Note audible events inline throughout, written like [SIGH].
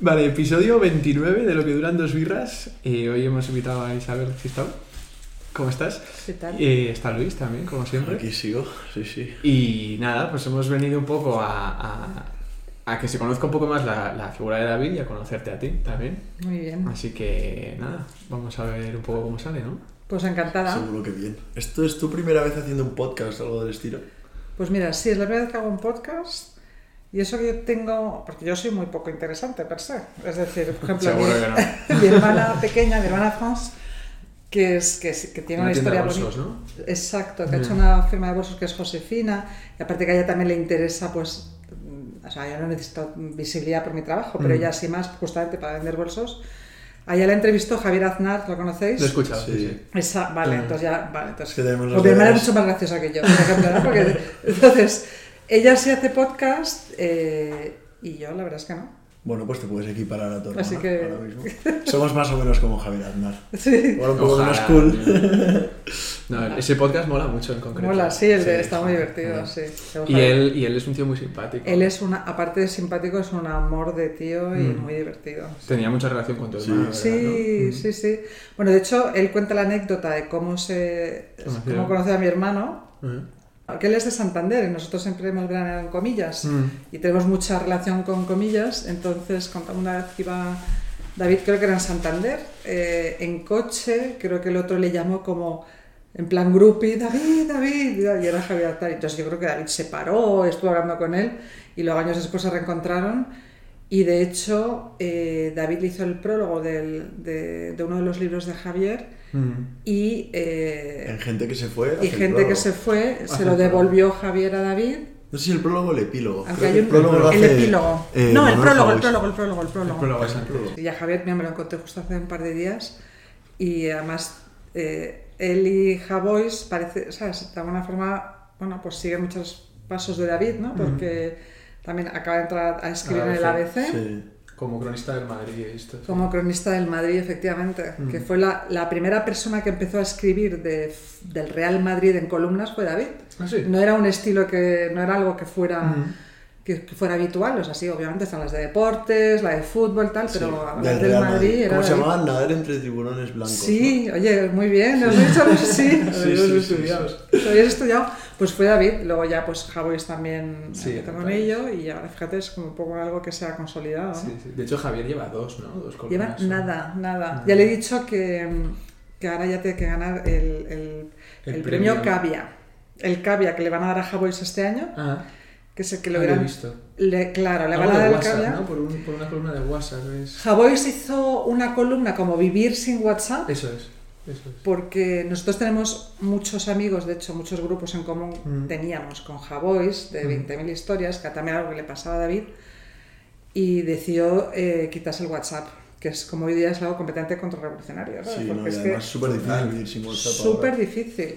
Vale, episodio 29 de lo que duran dos birras. Eh, hoy hemos invitado a Isabel Gistau. ¿Cómo estás? ¿Qué tal? Eh, está Luis también, como siempre. Aquí sigo, sí, sí. Y nada, pues hemos venido un poco a, a- a que se conozca un poco más la, la figura de David y a conocerte a ti también. Muy bien. Así que nada, vamos a ver un poco cómo sale, ¿no? Pues encantada. Seguro que bien. ¿Esto es tu primera vez haciendo un podcast o algo del estilo? Pues mira, sí, es la primera vez que hago un podcast. Y eso que yo tengo, porque yo soy muy poco interesante per se. Es decir, por ejemplo, mi, no. [LAUGHS] mi hermana pequeña, mi hermana France, que, es, que, sí- que tiene una, Una historia de bolsos, bonita. ¿no? Exacto, que ha Mm. hecho una firma de bolsos que es Josefina. Y aparte que a ella también le interesa, pues, mm, o sea, yo no necesito visibilidad por mi trabajo, pero Mm. ella sí más justamente para vender bolsos. A ella la entrevistó Javier Aznar, ¿lo conocéis? Lo he escuchado, sí, Sí. sí. Esa, vale, Ah. entonces ya, vale, entonces. Tenemos pues mi hermana es mucho más graciosa que yo, por ejemplo, ¿no? Porque, [LAUGHS] entonces, ella sí hace podcast eh, y yo la verdad es que no. Bueno, pues te puedes equiparar a tu hermana Así que- ahora mismo. Somos más o menos como Javier Aznar. Sí, Ahora un poco Ojalá, menos cool. [LAUGHS] No, ese podcast mola mucho en concreto. mola, sí, el de- Sí, está muy divertido, sí. Y él, y él es un tío muy simpático. Él es una, aparte de simpático, es un amor de tío y Mm. muy divertido. Tenía mucha relación con tu Sí. hermano. ¿verdad, Sí, no? Mm. sí, sí. Bueno, de hecho, él cuenta la anécdota de cómo se cómo conoció a mi hermano. Que él es de Santander y nosotros siempre hemos veraneado en comillas. Mm. y tenemos mucha relación con comillas, entonces contamos una vez que iba David, creo que era en Santander, eh, en coche, creo que el otro le llamó como en plan groupie, David, David, y era Javier Aznar. Entonces yo creo que David se paró, estuvo hablando con él y luego años después se reencontraron y de hecho eh, David hizo el prólogo del- de, de uno de los libros de Javier y, eh, En gente que se fue. y hace gente que se fue, Hace se lo devolvió Javier a David No sé si el prólogo o el epílogo. aunque Creo hay que un, el prólogo lo el hace, epílogo. eh, no, el prólogo, el prólogo, el prólogo, el prólogo. El prólogo es el prólogo. Y a Javier mira, me lo encontré justo hace un par de días y además eh, él y Javois parece, ¿sabes? De alguna forma, bueno, pues siguen muchos pasos de David, ¿no? Porque también acaba de entrar a escribir en el ABC. ABC. Sí. Como cronista del Madrid. Como cronista del Madrid, efectivamente, Mm. que fue la, la primera persona que empezó a escribir de- del Real Madrid en columnas fue David. Ah, sí. No era un estilo que, no era algo que fuera, Mm. Que, que fuera habitual, o sea, sí, obviamente están las de deportes, la de fútbol, tal, pero Sí, hablar del del Real Madrid, era ¿Cómo se llamaban? Nadar entre tiburones blancos. Sí, oye, muy bien, lo has dicho, ¿no? sí. Sí, [LAUGHS] Habéis sí, sí, estudiado. Lo habías estudiado, pues fue David, luego ya pues Javois también Sí, empezó con ello y ahora fíjate es como un poco algo que se ha consolidado. ¿no? Sí, sí. De hecho, Javier lleva dos, ¿no? Dos Lleva nada, nada. Nada. Ya le he dicho que, que ahora ya tiene que ganar el, el- El el premio, premio. Cavia. El Cavia que le van a dar a Javois este año, Ah, que es el que ah, lo lo he visto. le- claro, le Algo van a de dar el WhatsApp. ¿no? Por, un- por una columna de WhatsApp. Es... Javois hizo una columna como Vivir sin WhatsApp. Eso es. Eso es. Porque nosotros tenemos muchos amigos, de hecho muchos grupos en común Mm. teníamos con Javois de Mm. 20.000 historias, que también algo que le pasaba a David, y decidió eh, quitarse el WhatsApp, que es como hoy día es algo completamente contrarrevolucionario. ¿sabes? Sí, no, Porque y es que súper difícil vivir sin WhatsApp. súper difícil.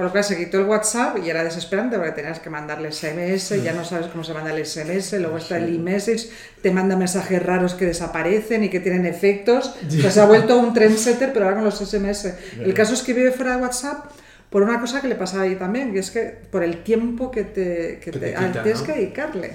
Con lo cual se quitó el WhatsApp y era desesperante porque tenías que mandarle SMS, ya no sabes cómo se manda el SMS, luego está el e-message, te manda mensajes raros que desaparecen y que tienen efectos. O sea, se ha vuelto un trendsetter, pero ahora con los SMS. El caso es que vive fuera de WhatsApp por una cosa que le pasaba ahí también, que es que por el tiempo que te, que Que te, te al- quita, tienes ¿no? que dedicarle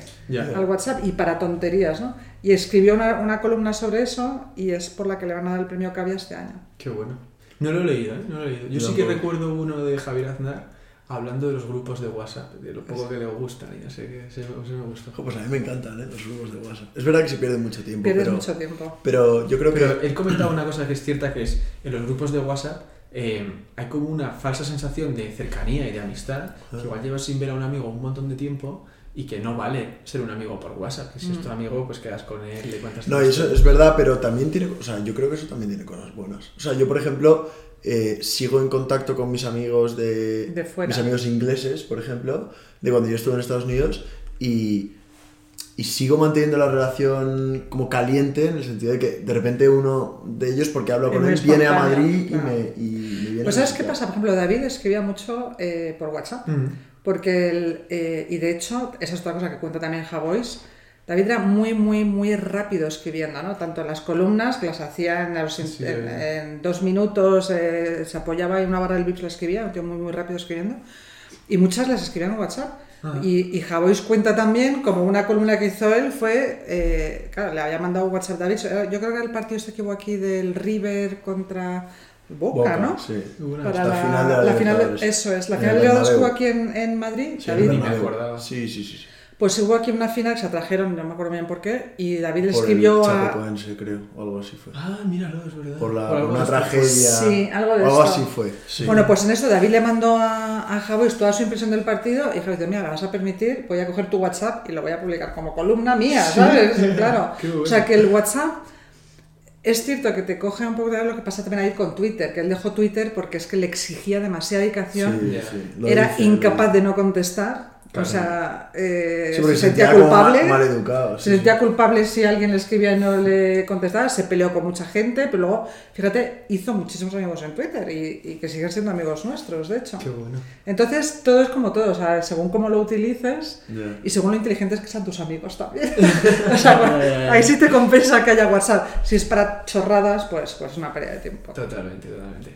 al WhatsApp y para tonterías, ¿no? Y escribió una, una columna sobre eso y es por la que le van a dar el premio Cavia este año. Qué bueno. No lo he leído, ¿eh? No lo he leído. Yo sí que recuerdo uno de Javier Aznar hablando de los grupos de WhatsApp, de lo poco que le gustan y no sé qué. Ese, ese me gustó. Jo, Pues a mí me encantan ¿eh? los grupos de WhatsApp. Es verdad que se pierde mucho tiempo, Pierdes pero, mucho tiempo. pero yo creo que... Pero él comentaba una cosa que es cierta, que es en los grupos de WhatsApp eh, hay como una falsa sensación de cercanía y de amistad, que Ah. igual llevas sin ver a un amigo un montón de tiempo y que no vale ser un amigo por WhatsApp, que si es tu Mm. amigo pues quedas con él y le cuentas No, eso es verdad, pero también tiene, o sea, yo creo que eso también tiene cosas buenas. O sea, yo por ejemplo eh, sigo en contacto con mis amigos de, De fuera. mis amigos ingleses, por ejemplo, de cuando yo estuve en Estados Unidos y, y sigo manteniendo la relación como caliente en el sentido de que de repente uno de ellos, porque hablo con él, viene a Madrid claro. y me, y me viene Pues a ¿sabes qué pasa? Por ejemplo, David escribía mucho eh, por WhatsApp. Mm. Porque él, eh, y de hecho, esa es otra cosa que cuenta también Javois, David era muy, muy, muy rápido escribiendo, ¿no? Tanto en las columnas, que las hacía en, los- Sí, en- eh. en dos minutos, eh, se apoyaba y una barra del Vips la escribía, un tío muy, muy rápido escribiendo, y muchas las escribía en WhatsApp. Ah. Y, y Javois cuenta también, como una columna que hizo él, fue, eh, claro, le había mandado WhatsApp a David, yo creo que era el partido este que hubo aquí del River contra Boca, Boca, ¿no? Sí. Una- Para Hasta la, final de la la final de- eso es, la final de Libertadores hubo aquí en, en Madrid, Sí, David. me acordaba. Sí, sí, sí. sí. Pues hubo aquí una final que se atrajeron, no me acuerdo bien por qué, y David le Por escribió el a... Chapecoense, creo, o algo así fue. Ah, míralo, es verdad. Por, la, Por una tragedia. Sí, algo de o algo así fue. sí. Bueno, pues en esto David le mandó a, a Javois toda su impresión del partido y Javois dice, mira, me vas a permitir, voy a coger tu WhatsApp y lo voy a publicar como columna mía, ¿sabes? [LAUGHS] Claro. Qué bueno. O sea, que el WhatsApp es cierto que te coge un poco de lo que pasa también ahí con Twitter, que él dejó Twitter porque es que le exigía demasiada dedicación, Sí, sí, era dice, incapaz de no contestar, Claro. o sea, eh. Sí, se sentía culpable. Se sentía culpable si alguien le escribía y no le contestaba, se peleó con mucha gente, pero luego, fíjate, hizo muchísimos amigos en Twitter y, y que siguen siendo amigos nuestros, de hecho. Qué bueno. Entonces, todo es como todo, o sea, según cómo lo utilices Ya. y según lo inteligentes que sean tus amigos también. [LAUGHS] o sea, bueno, ahí sí te compensa que haya WhatsApp. Si es para chorradas, pues, pues una pérdida de tiempo. Totalmente, totalmente.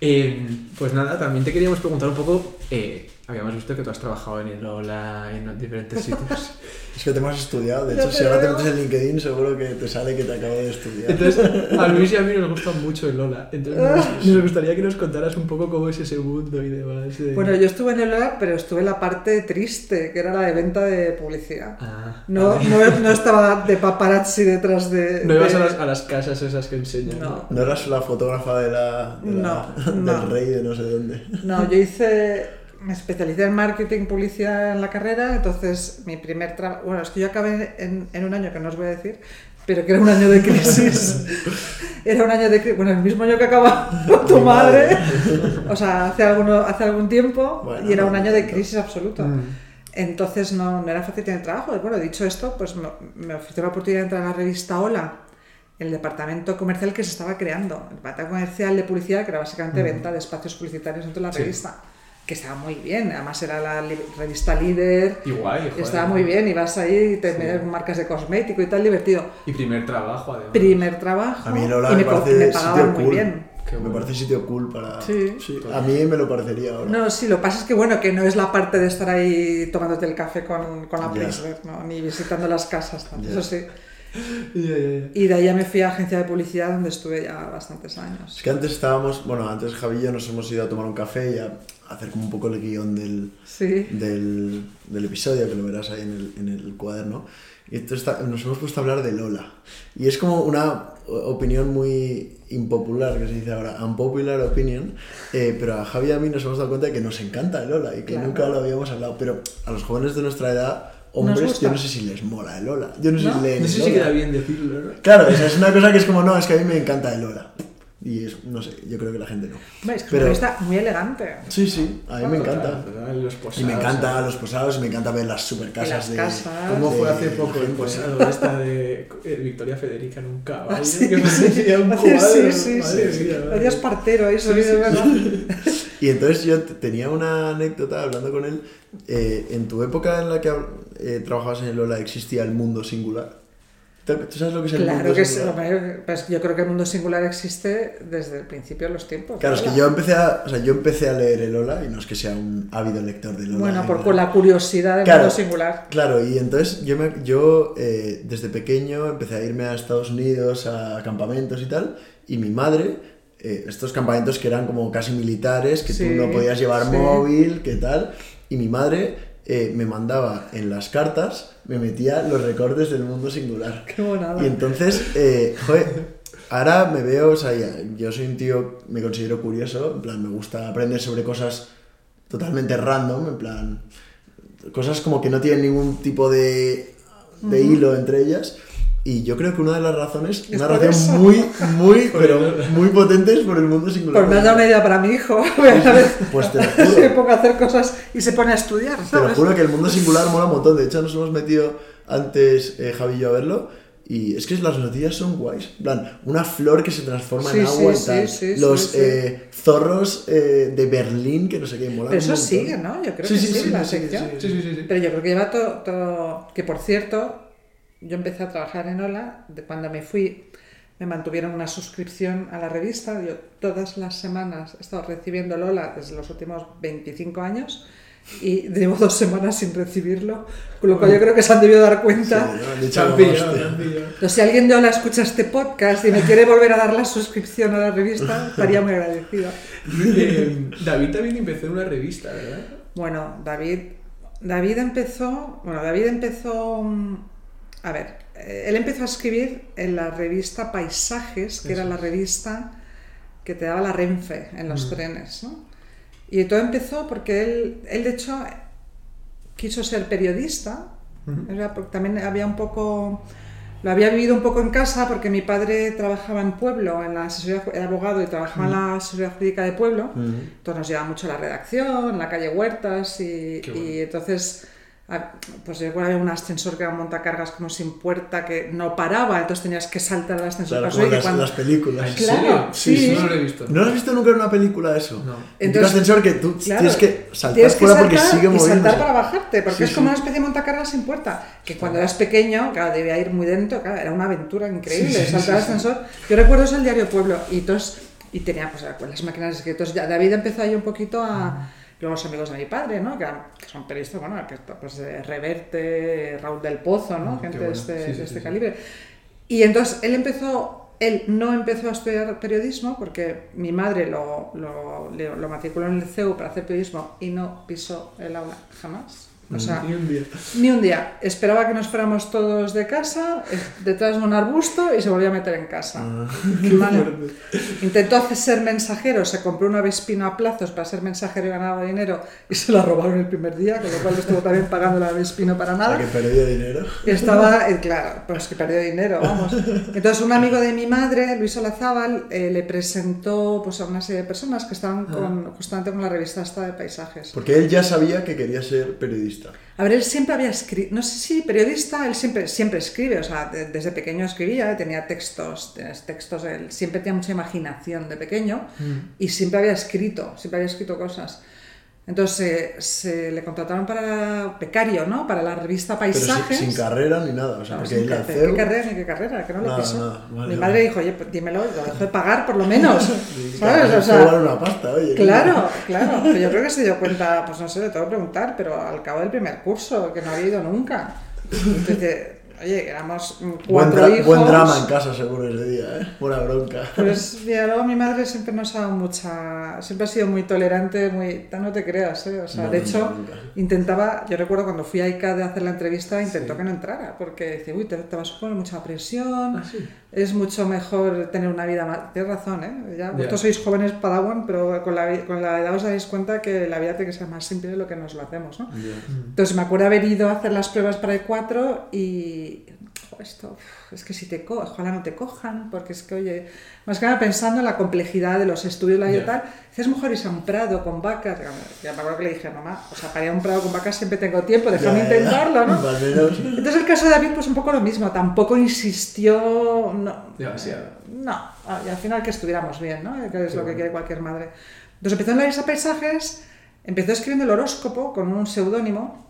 Eh, pues nada, también te queríamos preguntar un poco. eh, habíamos visto que tú has trabajado en el Ola, en diferentes sitios. [LAUGHS] Es que te hemos estudiado. De hecho, si ahora te metes en LinkedIn, seguro que te sale que te acabo de estudiar. Entonces, [LAUGHS] a Luis y a mí nos gusta mucho el Ola. Entonces, nos, nos gustaría que nos contaras un poco cómo es ese mundo y demás. de- Bueno, yo estuve en el OLA, pero estuve en la parte triste, que era la de venta de publicidad. Ah, No, no, no estaba de paparazzi detrás de... no ibas a las, a las casas esas que enseñan. No. ¿No eras la fotógrafa de la, de la- No, [LAUGHS] no. del rey de no sé dónde? No, yo hice, me especialicé en marketing, publicidad en la carrera, entonces mi primer trabajo, bueno, es que yo acabé en, en un año que no os voy a decir, pero que era un año de crisis. [LAUGHS] Era un año de crisis, bueno, el mismo año que acaba tu madre, o sea, hace, alguno, hace algún tiempo, Bueno, y era un no, año de crisis absoluta. Mm. Entonces no, no era fácil tener trabajo. Bueno, dicho esto, pues me, me ofreció la oportunidad de entrar a la revista Hola, el departamento comercial que se estaba creando. El departamento comercial de publicidad, que era básicamente venta de espacios publicitarios dentro de la Sí. revista. Que estaba muy bien, además era la li- revista líder. Y guay, joder. Estaba muy bien, ibas ahí y te Sí. marcas de cosmético y tal, divertido. Y primer trabajo, además. Primer trabajo A mí Lola y me me, parece me sitio pagaban muy cool. bien. Me parece sitio cool para... Sí. A mí me lo parecería ahora. No, sí, lo que pasa es que bueno, que no es la parte de estar ahí tomándote el café con, con la. Pritzler, ¿no? ni visitando las casas, eso sí. [LAUGHS] Ya, ya, ya. Y de ahí ya me fui a agencia de publicidad donde estuve ya bastantes años. Es que antes estábamos, bueno, antes Javi y yo nos hemos ido a tomar un café y a hacer como un poco el guion del, Sí. del, del episodio, que lo verás ahí en el, en el cuaderno. Y entonces está- nos hemos puesto a hablar de Lola. Y es como una opinión muy impopular, que se dice ahora, unpopular opinion. eh, pero a Javi y a mí nos hemos dado cuenta de que nos encanta Lola y que Claro. nunca lo habíamos hablado. Pero a los jóvenes de nuestra edad, hombres, yo no sé si les mola el Lola. Yo no sé ¿No? si leen No sé el si queda bien decirlo, ¿no? Claro, esa es una cosa que es como, no, es que a mí me encanta el Lola. Y es, no sé, yo creo que la gente no. Es que es Pero- una revista muy elegante. Sí, sí, a mí me encanta. Total, los Y posados, me encanta los posados y me encanta ver las super casas las de. casas. ¿Cómo fue de hace poco el posado [LAUGHS] esta de eh, Victoria Federica en un caballo? Ah, sí, [LAUGHS] que sí. un Sí, sí, sí, madre sí. mía, madre Adiós mía. partero, eso Sí, sí. [LAUGHS] Y entonces yo tenía una anécdota hablando con él. eh, en tu época en la que eh, trabajabas en el Lola, ¿existía el mundo singular? ¿Tú sabes lo que es el Claro mundo que singular? hombre, pues yo creo que el mundo singular existe desde el principio de los tiempos. Claro, es que ¿verdad? yo empecé, a, o sea, yo empecé a leer el Lola y no es que sea un ávido lector de Lola. Bueno, por, por la curiosidad del Claro. mundo singular. Claro, y entonces yo, me, yo eh, desde pequeño empecé a irme a Estados Unidos a campamentos y tal, y mi madre, eh, estos campamentos que eran como casi militares, que Sí, tú no podías llevar sí. móvil, qué tal, y mi madre eh, me mandaba en las cartas, me metía los recortes del mundo singular. Qué bonada. Y entonces, eh, joder, ahora me veo, o sea, ya- yo soy un tío, me considero curioso, en plan, me gusta aprender sobre cosas totalmente random, en plan, cosas como que no tienen ningún tipo de, de hilo entre ellas. Y yo creo que una de las razones, Es una por razón eso. muy, muy, [LAUGHS] pero muy potente es por el mundo singular. Pues me has dado una idea para mi hijo. [LAUGHS] Pues te lo [LAUGHS] se juro. ponga a hacer cosas y se pone a estudiar, Te lo ¿sabes? juro que el mundo singular mola un montón. De hecho, nos hemos metido antes eh, Javi y yo a verlo. Y es que las noticias son guays. En plan, una flor que se transforma Sí, en agua sí, y tal. sí, sí, Los sí, sí. eh, zorros eh, de Berlín, que no sé qué, mola Pero eso sigue, ¿no? Yo creo Sí, que sí, la sí, sección. Sí, sí, sí. sí. Pero yo creo que lleva todo, todo... Que por cierto, yo empecé a trabajar en Ola, de cuando me fui me mantuvieron una suscripción a la revista, yo todas las semanas he estado recibiendo el Ola desde los últimos 25 años y llevo dos semanas sin recibirlo, con lo cual yo creo que se han debido dar cuenta. Sí, pillado. Entonces, si alguien de Hola escucha este podcast y me quiere volver a dar la suscripción a la revista, [LAUGHS] estaría muy agradecida. Eh, David también empezó en una revista, ¿verdad? Bueno, David, David empezó, bueno, David empezó, mm, a ver, eh, él empezó a escribir en la revista Paisajes, que era Eso la revista que te daba la Renfe en los Mm. trenes, ¿no? Y todo empezó porque él, él de hecho quiso ser periodista, era porque también había un poco, lo había vivido un poco en casa porque mi padre trabajaba en pueblo, en la asesoría, era abogado y trabajaba en la asesoría jurídica de pueblo. Ujú. Entonces nos llevaba mucho a la redacción, la calle Huertas y, bueno. y entonces pues yo recuerdo había un ascensor que era un montacargas como sin puerta que no paraba, entonces tenías que saltar al ascensor. Claro, como las, cuando- las películas. ¿En Claro, serio? sí. sí, no lo he visto. ¿No has visto nunca en una película eso? No. Un Entonces- ascensor que tú Claro, tienes que saltar tienes que fuera porque sigue y saltar para bajarte, porque Sí, es como sí. una especie de montacargas sin puerta, que cuando eras pequeño, claro, debía ir muy dentro, claro, era una aventura increíble, Sí, sí, saltar sí, al sí. ascensor. Yo recuerdo eso el diario Pueblo, y entonces, y tenía pues las máquinas de escritos, ya David empezó ahí un poquito a... Luego los amigos de mi padre, ¿no? Que, que son periodistas, bueno, que pues eh, Reverte, Raúl del Pozo, ¿no? Qué Gente bueno. de este, Sí, sí, de este sí, sí. calibre. Y entonces él empezó, él no empezó a estudiar periodismo porque mi madre lo, lo, lo matriculó en el CEU para hacer periodismo y no pisó el aula jamás. O sea, Ni un día. ni un día. Esperaba que nos fuéramos todos de casa, eh, detrás de un arbusto y se volvió a meter en casa. Ah. [LAUGHS] Vale. Intentó hacer ser mensajero, se compró una Vespino a plazos para ser mensajero y ganaba dinero y se la robaron el primer día, con lo cual estuvo también pagando la Vespino para nada. sea, que perdió dinero. Y Estaba, eh, claro, pues que perdió dinero, vamos. Entonces un amigo de mi madre, Luis Olazábal, eh, le presentó pues, a una serie de personas que estaban con, justamente con la revista esta de paisajes. Porque él ya sabía que quería ser periodista. A ver, él siempre había escrito, no sé si periodista, él siempre, siempre escribe, o sea, de- desde pequeño escribía, tenía textos, textos, él siempre tenía mucha imaginación de pequeño y siempre había escrito, siempre había escrito cosas. Entonces eh, se le contrataron para becario, ¿no? Para la revista Pero sin, Paisajes. sin carrera ni nada. O sea, No, porque sin él ca- la pero CEU... ¿Qué carrera ni qué carrera? Que no lo Nada, pisó. nada, vale, Mi vale. madre dijo, oye, pues dímelo, lo dejo de pagar por lo menos. [LAUGHS] ¿Sabes? claro, O sea, vale una pasta, oye. Claro, claro. Pero yo creo que se dio cuenta, pues no sé, le tengo que preguntar, pero al cabo del primer curso, que no había ido nunca. Entonces, oye, éramos mm, Buen, cuatro dra- hijos. buen drama en casa seguro ese día, ¿eh? Buena bronca. Pues [LAUGHS] mira, luego mi madre siempre nos ha dado mucha. Siempre ha sido muy tolerante, muy. No te creas, ¿eh? O sea, No, de hecho, nunca. intentaba. Yo recuerdo cuando fui a ICA de hacer la entrevista, intentó Sí. que no entrara, porque dice, uy, te, te vas a poner mucha presión. Ah, sí. Es mucho mejor tener una vida más. Tienes razón, ¿eh? Ya, vosotros sois jóvenes Padawan, pero con la, con la edad os dais cuenta que la vida tiene que ser más simple de lo que nos lo hacemos, ¿no? Entonces me acuerdo haber ido a hacer las pruebas para el 4 y. esto, es que si te cojan, ojalá no te cojan, porque es que, oye, más que nada pensando en la complejidad de los estudios la y Ya. tal, es mejor irse a un prado con vacas. Ya me acuerdo que le dije, mamá, o sea, para ir a un prado con vacas siempre tengo tiempo, déjame ya. intentarlo, ¿no? [LAUGHS] Entonces el caso de David, pues un poco lo mismo, tampoco insistió, no, Demasiado. no, ah, y al final que estuviéramos bien, ¿no? Que es lo que bueno. quiere cualquier madre. Entonces empezó en la lista paisajes, empezó escribiendo el horóscopo con un seudónimo,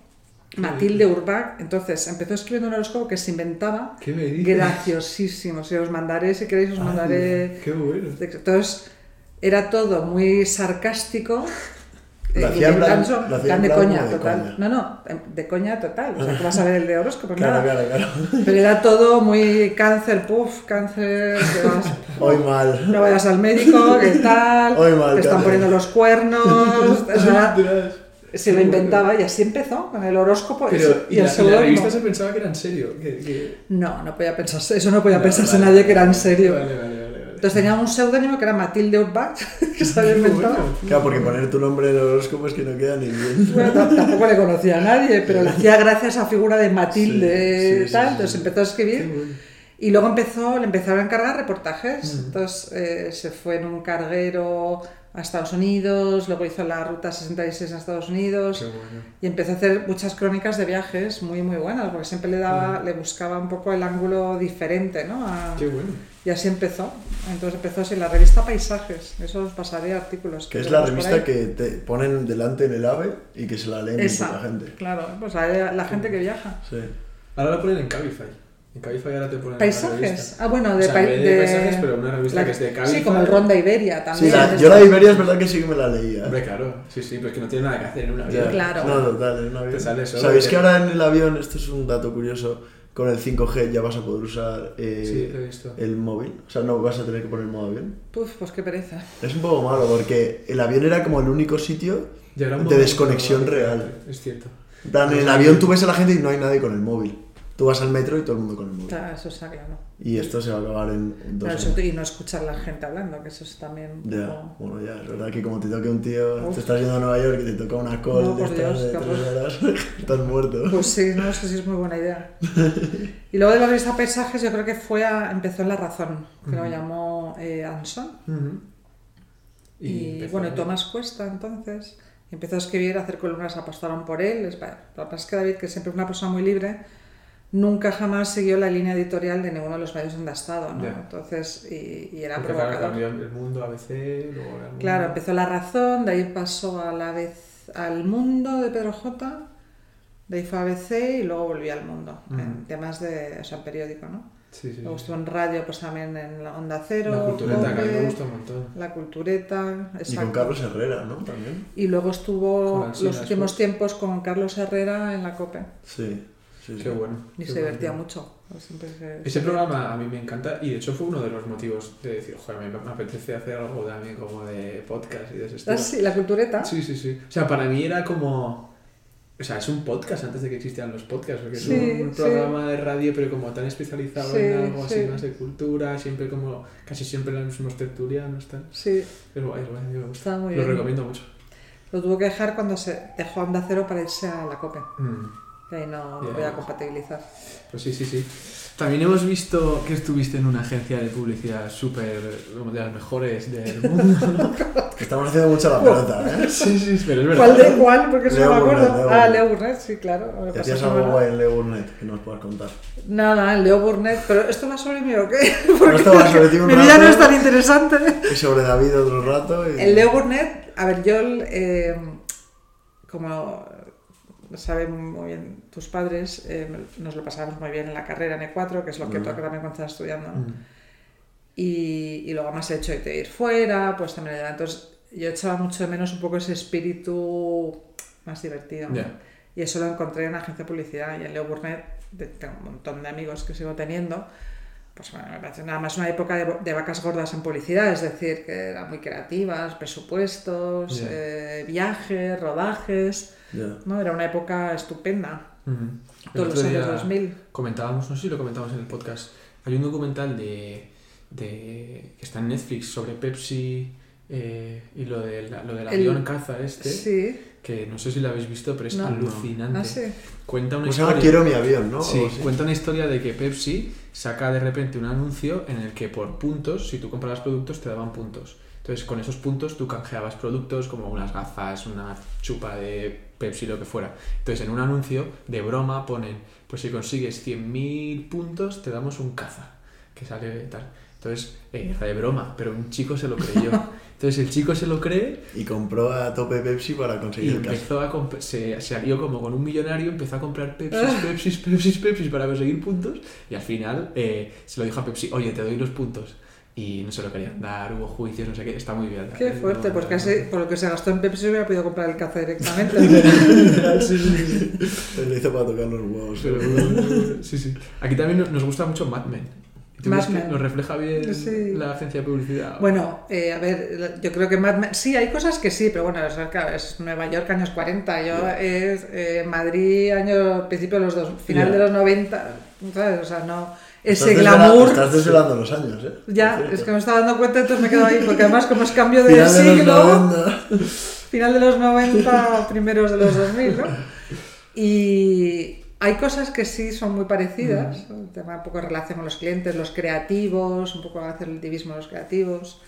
Matilde Urbach, entonces empezó escribiendo un horóscopo que se inventaba, ¿Qué me dices? graciosísimo, si os mandaré, si queréis os Ah, mandaré... Qué bueno. Entonces era todo muy sarcástico. Lo eh, hacía de coña, de total. coña. No, no, em, de coña total. O sea, que vas a ver el de horóscopo, [LAUGHS] Claro, nada. claro, claro. Pero era todo muy cáncer, puff, cáncer, que vas- [LAUGHS] Hoy mal. no vayas al médico, ¿qué tal? [LAUGHS] Hoy mal, te están cáncer. poniendo los cuernos. o sea. Se lo inventaba y así empezó con el horóscopo y, Pero, se- ¿y, y el la, y la revista se pensaba que era en serio? Que, que... No, no podía pensarse, eso no podía pensarse Vale, nadie que era en serio. Vale, vale, vale. vale. Entonces tenía un seudónimo que era Matilde Urbach, [LAUGHS] que se había inventado. bueno. Claro, porque poner tu nombre en el horóscopo es que no queda ni bien. [LAUGHS] Bueno, tampoco le conocía a nadie, pero le hacía gracia esa figura de Matilde Sí, sí, tal, sí, entonces sí. empezó a escribir y luego empezó, le empezaron a encargar reportajes, Mm. entonces eh, se fue en un carguero a Estados Unidos, luego hizo la ruta 66 a Estados Unidos Qué bueno. y empezó a hacer muchas crónicas de viajes muy muy buenas, porque siempre le daba, le buscaba un poco el ángulo diferente, ¿no? A- Qué bueno. y así empezó. Entonces empezó así la revista Paisajes, eso os pasaré artículos. Que es la revista que te ponen delante en el AVE y que se la leen Esa, poca gente. claro, pues la, la gente que viaja. Sí. Ahora la ponen en Cabify. En Cabify ahora te ponen Paisajes. Ah, bueno, O de, sea, pa- en vez de de- paisajes, pero una revista la- que es de Cabify. Sí, como el Ronda Iberia Sí, también. la- es yo la Iberia es verdad que sí que me la leía. Hombre, claro. Sí, sí, pero es que no tiene nada que hacer en una Ya. vida. Claro. No, total, en un avión. Te sale solo ¿Sabéis que ahora en el avión, esto es un dato curioso, con el 5G ya vas a poder usar eh, Sí, lo he visto. el móvil? O sea, no vas a tener que poner modo avión. Puf, pues qué pereza. Es un poco malo porque el avión era como el único sitio un de desconexión real. Es cierto. En plan, en el avión tú ves a la gente y no hay nadie con el móvil. Tú vas al metro y todo el mundo con el móvil. Claro, eso está claro. Y esto se va a acabar en, dos Claro, eso- y no escuchar a la gente hablando, que eso es también Ya, poco- bueno, ya, es verdad que como te toque un tío, Uf. te estás yendo a Nueva York y te toca una call No, de Dios, de tres horas, [LAUGHS] estás muerto. Pues sí, no sé si es muy buena idea. Y luego de la revista Paisajes yo creo que fue a- empezó en La Razón, que lo Ujú. llamó eh, Anson. Ujú. Y, empezó bueno, y ahí. Tomás Cuesta entonces. y empezó a escribir, a hacer columnas, apostaron por él. La verdad es que David, que siempre es una persona muy libre, nunca jamás siguió la línea editorial de ninguno de los medios donde ha estado, ¿no? Ya. Entonces, y, y era Porque claro, provocador. cambió el mundo ABC, luego el mundo. Claro, empezó La Razón, de ahí pasó a la vez al Mundo de Pedro J, de ahí fue a ABC y luego volvió al Mundo, Ujú. en temas de, o sea, en periódico, ¿no? Sí, sí. Luego sí. estuvo en radio, pues también en la Onda Cero, La cultureta, que a mí me gusta un montón. La Cultureta, Y exacto. con Carlos Herrera, ¿no? También. Y luego estuvo los últimos tiempos con Carlos Herrera en la COPE. Sí, sí, sí. Qué bueno. Y qué se bueno. divertía mucho. Siempre se- Ese se- programa a mí me encanta y de hecho fue uno de los motivos de decir, joder, me, me apetece hacer algo también como de podcast y de ese estilo. Ah, sí, la cultureta. Sí, sí, sí. O sea, para mí era como... O sea, es un podcast antes de que existieran los podcasts, porque Sí, es un sí. programa de radio, pero como tan especializado Sí, en algo así sí. más de cultura, siempre como, casi siempre los mismos tertulianos, tal. Sí, Es guay, es guay, a mí me gusta. estaba muy Lo bien. recomiendo mucho. Lo tuvo que dejar cuando se dejó Onda Cero para irse a la COPE. Mm. Ahí no, no podía ya. compatibilizar. Pues sí, sí, sí. También hemos visto que estuviste en una agencia de publicidad súper, como de las mejores del mundo, ¿no? [LAUGHS] Estamos haciendo mucho la pelota, ¿eh? Sí, sí, pero es verdad. ¿Cuál de cuál? Porque eso no me acuerdo. Leo ah. Leo Burnett, sí, claro. Me ¿Y pasó hacías algo guay en Leo Burnett que nos puedas contar? Nada, Leo Burnett. Pero esto va sobre mí o qué? [LAUGHS] No estaba sobre ti un mi vida no rato. es tan interesante. Y sobre David otro rato. Y... El Leo Burnett, a ver, yo, eh, como saben muy bien tus padres, eh, nos lo pasamos muy bien en la carrera en E4, que es lo que Mm. toca también cuando estás estudiando. ¿no? Mm. Y, y luego más el hecho de ir fuera, pues también. Entonces yo echaba mucho de menos un poco ese espíritu más divertido. ¿no? Ya. Y eso lo encontré en la agencia de publicidad y en Leo Burnett, de- tengo un montón de amigos que sigo teniendo. Pues bueno, me parece nada más una época de, de vacas gordas en publicidad, es decir, que eran muy creativas, presupuestos, Ya. eh, viajes, rodajes, ¿no? Era una época estupenda, todos los años día 2000. Comentábamos, no sé si lo comentamos en el podcast, hay un documental de, de que está en Netflix sobre Pepsi eh, y lo, de la- lo del El- avión caza este, Sí, que no sé si lo habéis visto, pero es No. alucinante. ah, sí. Cuenta una ¿Cómo se llama? historia... Quiero mi avión, ¿no? Sí, cuenta una historia de que Pepsi saca de repente un anuncio en el que por puntos, si tú comprabas productos, te daban puntos. Entonces, con esos puntos tú canjeabas productos como unas gafas, una chupa de Pepsi, lo que fuera. Entonces, en un anuncio de broma ponen, pues si consigues 100.000 puntos, te damos un caza, que sale tal. Entonces, eh, era de broma, pero un chico se lo creyó. [LAUGHS] Entonces, el chico se lo cree Y compró a tope Pepsi para y conseguir el caso. empezó a se salió como con un millonario, empezó a comprar Pepsis, [LAUGHS] Pepsis, Pepsis, Pepsis para conseguir puntos y al final eh, se lo dijo a Pepsi, oye, te doy los puntos. Y no se lo querían dar, hubo juicios, no sé qué, está muy bien. Qué fuerte, No, pues no, casi por lo que se gastó en Pepsi se hubiera podido comprar el caza directamente. Sí, sí, sí. [LAUGHS] Le hizo para tocar los huevos. Pero, sí, sí. Aquí también nos- gusta mucho Mad Men. ¿Tú Mad Men. nos refleja bien Sí. la agencia de publicidad? Bueno, eh, a ver, yo creo que Mad Men- sí, hay cosas que sí, pero bueno, o sea, claro, es Nueva York años 40, yo es eh, Madrid año, principio de los dos, final de los 90, ¿sabes? O sea, no, ese desvela- glamour, Estás desvelando los años, ¿eh? ya, es que me estaba dando cuenta, entonces me quedo ahí, porque además como es cambio de Final de los siglo, 90. [LAUGHS] final de los 90, primeros de los 2000, ¿no? Y hay cosas que sí son muy parecidas, el tema un poco de relación con los clientes, los creativos, un poco hacer el divismo de los creativos.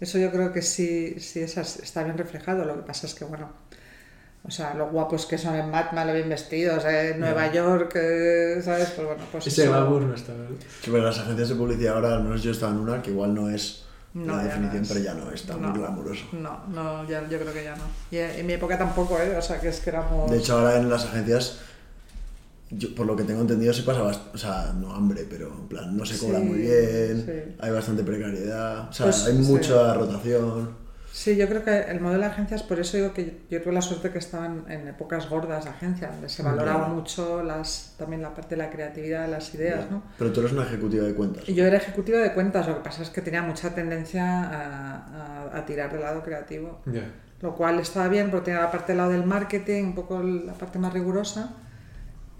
Eso yo creo que sí, sí esas- está bien reflejado. Lo que pasa es que, bueno, o sea, lo guapos que son en Batman, lo bien vestidos, eh, en Nueva York, eh, ¿sabes? Pues bueno, pues Ese glamour no está, ¿verdad? Sí, pero las agencias de publicidad ahora, al menos yo estaba en una que igual no es No, la definición, no es. pero ya no está No. muy glamuroso. No, no, ya, yo creo que ya no. Y en mi época tampoco, ¿eh? O sea, que es que éramos... De hecho, ahora en las agencias yo, por lo que tengo entendido, se pasa bastante, o sea, no hambre, pero en plan, no se cobra Sí, muy bien, sí. hay bastante precariedad, o sea, Pues, hay sí. mucha rotación. Sí, yo creo que el modelo de agencias, por eso digo que yo tuve la suerte que estaba en, en épocas gordas de agencia, donde se valoraba Claro. mucho las, también la parte de la creatividad, de las ideas, ¿no? Pero tú eres una ejecutiva de cuentas. Yo era ejecutiva de cuentas, lo que pasa es que tenía mucha tendencia a, a- a tirar del lado creativo, Ya. lo cual estaba bien porque tenía la parte del lado del marketing, un poco la parte más rigurosa,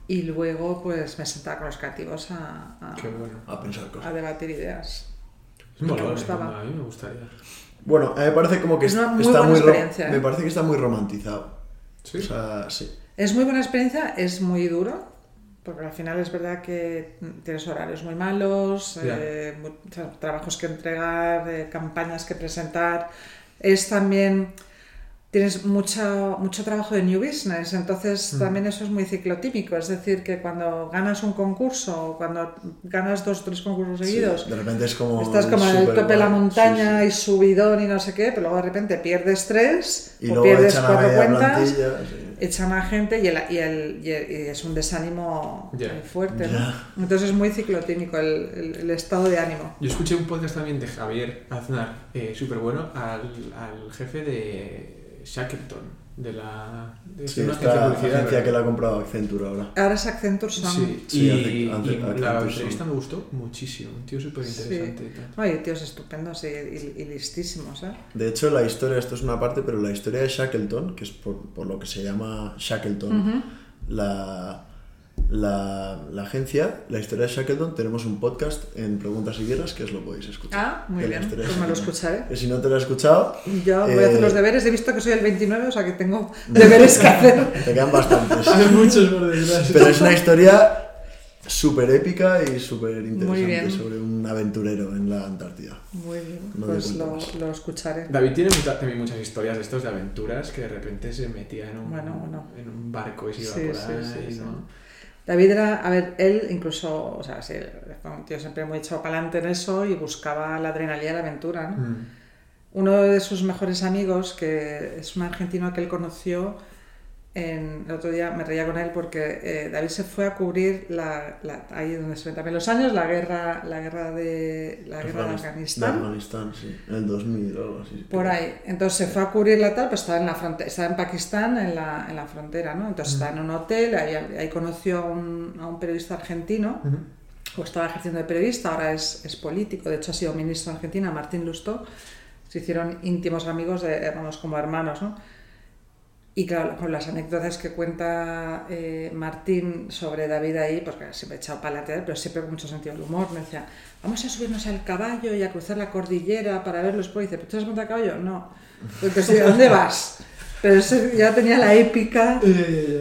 y luego pues me sentaba con los creativos a, a- Qué bueno. A pensar a cosas. debatir ideas. Es me ¿eh? gustaba. A mí me gustaría. Bueno, a mí me parece como que Es una muy está buena muy experiencia, ¿eh? me parece que está muy romantizado. Sí. O sea, sí. Es muy buena experiencia, es muy duro, porque al final es verdad que tienes horarios muy malos, eh, trabajos que entregar, eh, campañas que presentar. Es también, tienes mucho, mucho trabajo de new business, entonces Mm. también eso es muy ciclotímico, es decir, que cuando ganas un concurso o cuando ganas dos o tres concursos sí, seguidos, de repente es como. Estás como en el tope de la montaña Sí, y subidón y no sé qué, pero luego de repente pierdes tres sí. Y o luego pierdes cuatro cuentas sí. echan a gente y, el, y, el- y el- y es un desánimo muy fuerte. ¿no? Entonces es muy ciclotímico el, el- el estado de ánimo. Yo escuché un podcast también de Javier Aznar, eh, súper bueno, al, al jefe de Shackleton, de la de Sí, una esta agencia de publicidad. agencia que la ha comprado Accenture ahora. Ahora es Accenture Son. Sí, Sí, y, y la entrevista me gustó muchísimo, un tío súper interesante tal. Oye, tíos estupendos y, y- y listísimos. ¿eh? De hecho, la historia, esto es una parte, pero la historia de Shackleton, que es por, por lo que se llama Shackleton, la, la, la agencia, la historia de Shackleton, tenemos un podcast en Preguntas y Guerras que os lo podéis escuchar. Ah, muy bien. Pues me lo escucharé. Que si no te lo has escuchado, Yo voy a Eh, hacer los deberes. He visto que soy el 29, o sea que tengo [LAUGHS] deberes que hacer. te quedan bastantes. [LAUGHS] Hay muchos por detrás. Pero es una historia súper épica y súper interesante sobre un aventurero en la Antártida. Muy bien, No pues lo, lo escucharé. David tiene mucha- también muchas historias de estos de aventuras que de repente se metía en un, Bueno, bueno. En un barco y se iba Sí, por sí, ahí, sí, sí. ¿no? David era, a ver, él incluso, o sea, sí, fue un tío siempre muy echado para adelante en eso y buscaba la adrenalina y la aventura, ¿no? Mm. Uno de sus mejores amigos, que es un argentino que él conoció, en, el otro día me reía con él porque eh, David se fue a cubrir la, la- ahí donde se ven también los años, la guerra, la guerra de la guerra de De Afganistán. Afganistán, sí. En el 2000 o algo así. Por ahí. Entonces se fue a cubrirla tal, pues estaba en la frontera, estaba en Pakistán, en la, en la frontera, ¿no? Entonces estaba en un hotel, ahí, ahí conoció a un, a un periodista argentino, Ujú. o estaba ejerciendo de periodista, ahora es, es político, de hecho ha sido ministro de Argentina, Martín Lustó, se hicieron íntimos amigos, de, éramos como hermanos, ¿no? Y claro, con las anécdotas que cuenta eh, Martín sobre David ahí, porque siempre he echado para adelante, pero siempre con mucho sentido del humor, me decía, vamos a subirnos al caballo y a cruzar la cordillera para ver los pueblos. Y dice, ¿pero tú has montado a caballo? No. Entonces, ¿de dónde [LAUGHS] vas? Pero ese ya tenía la épica.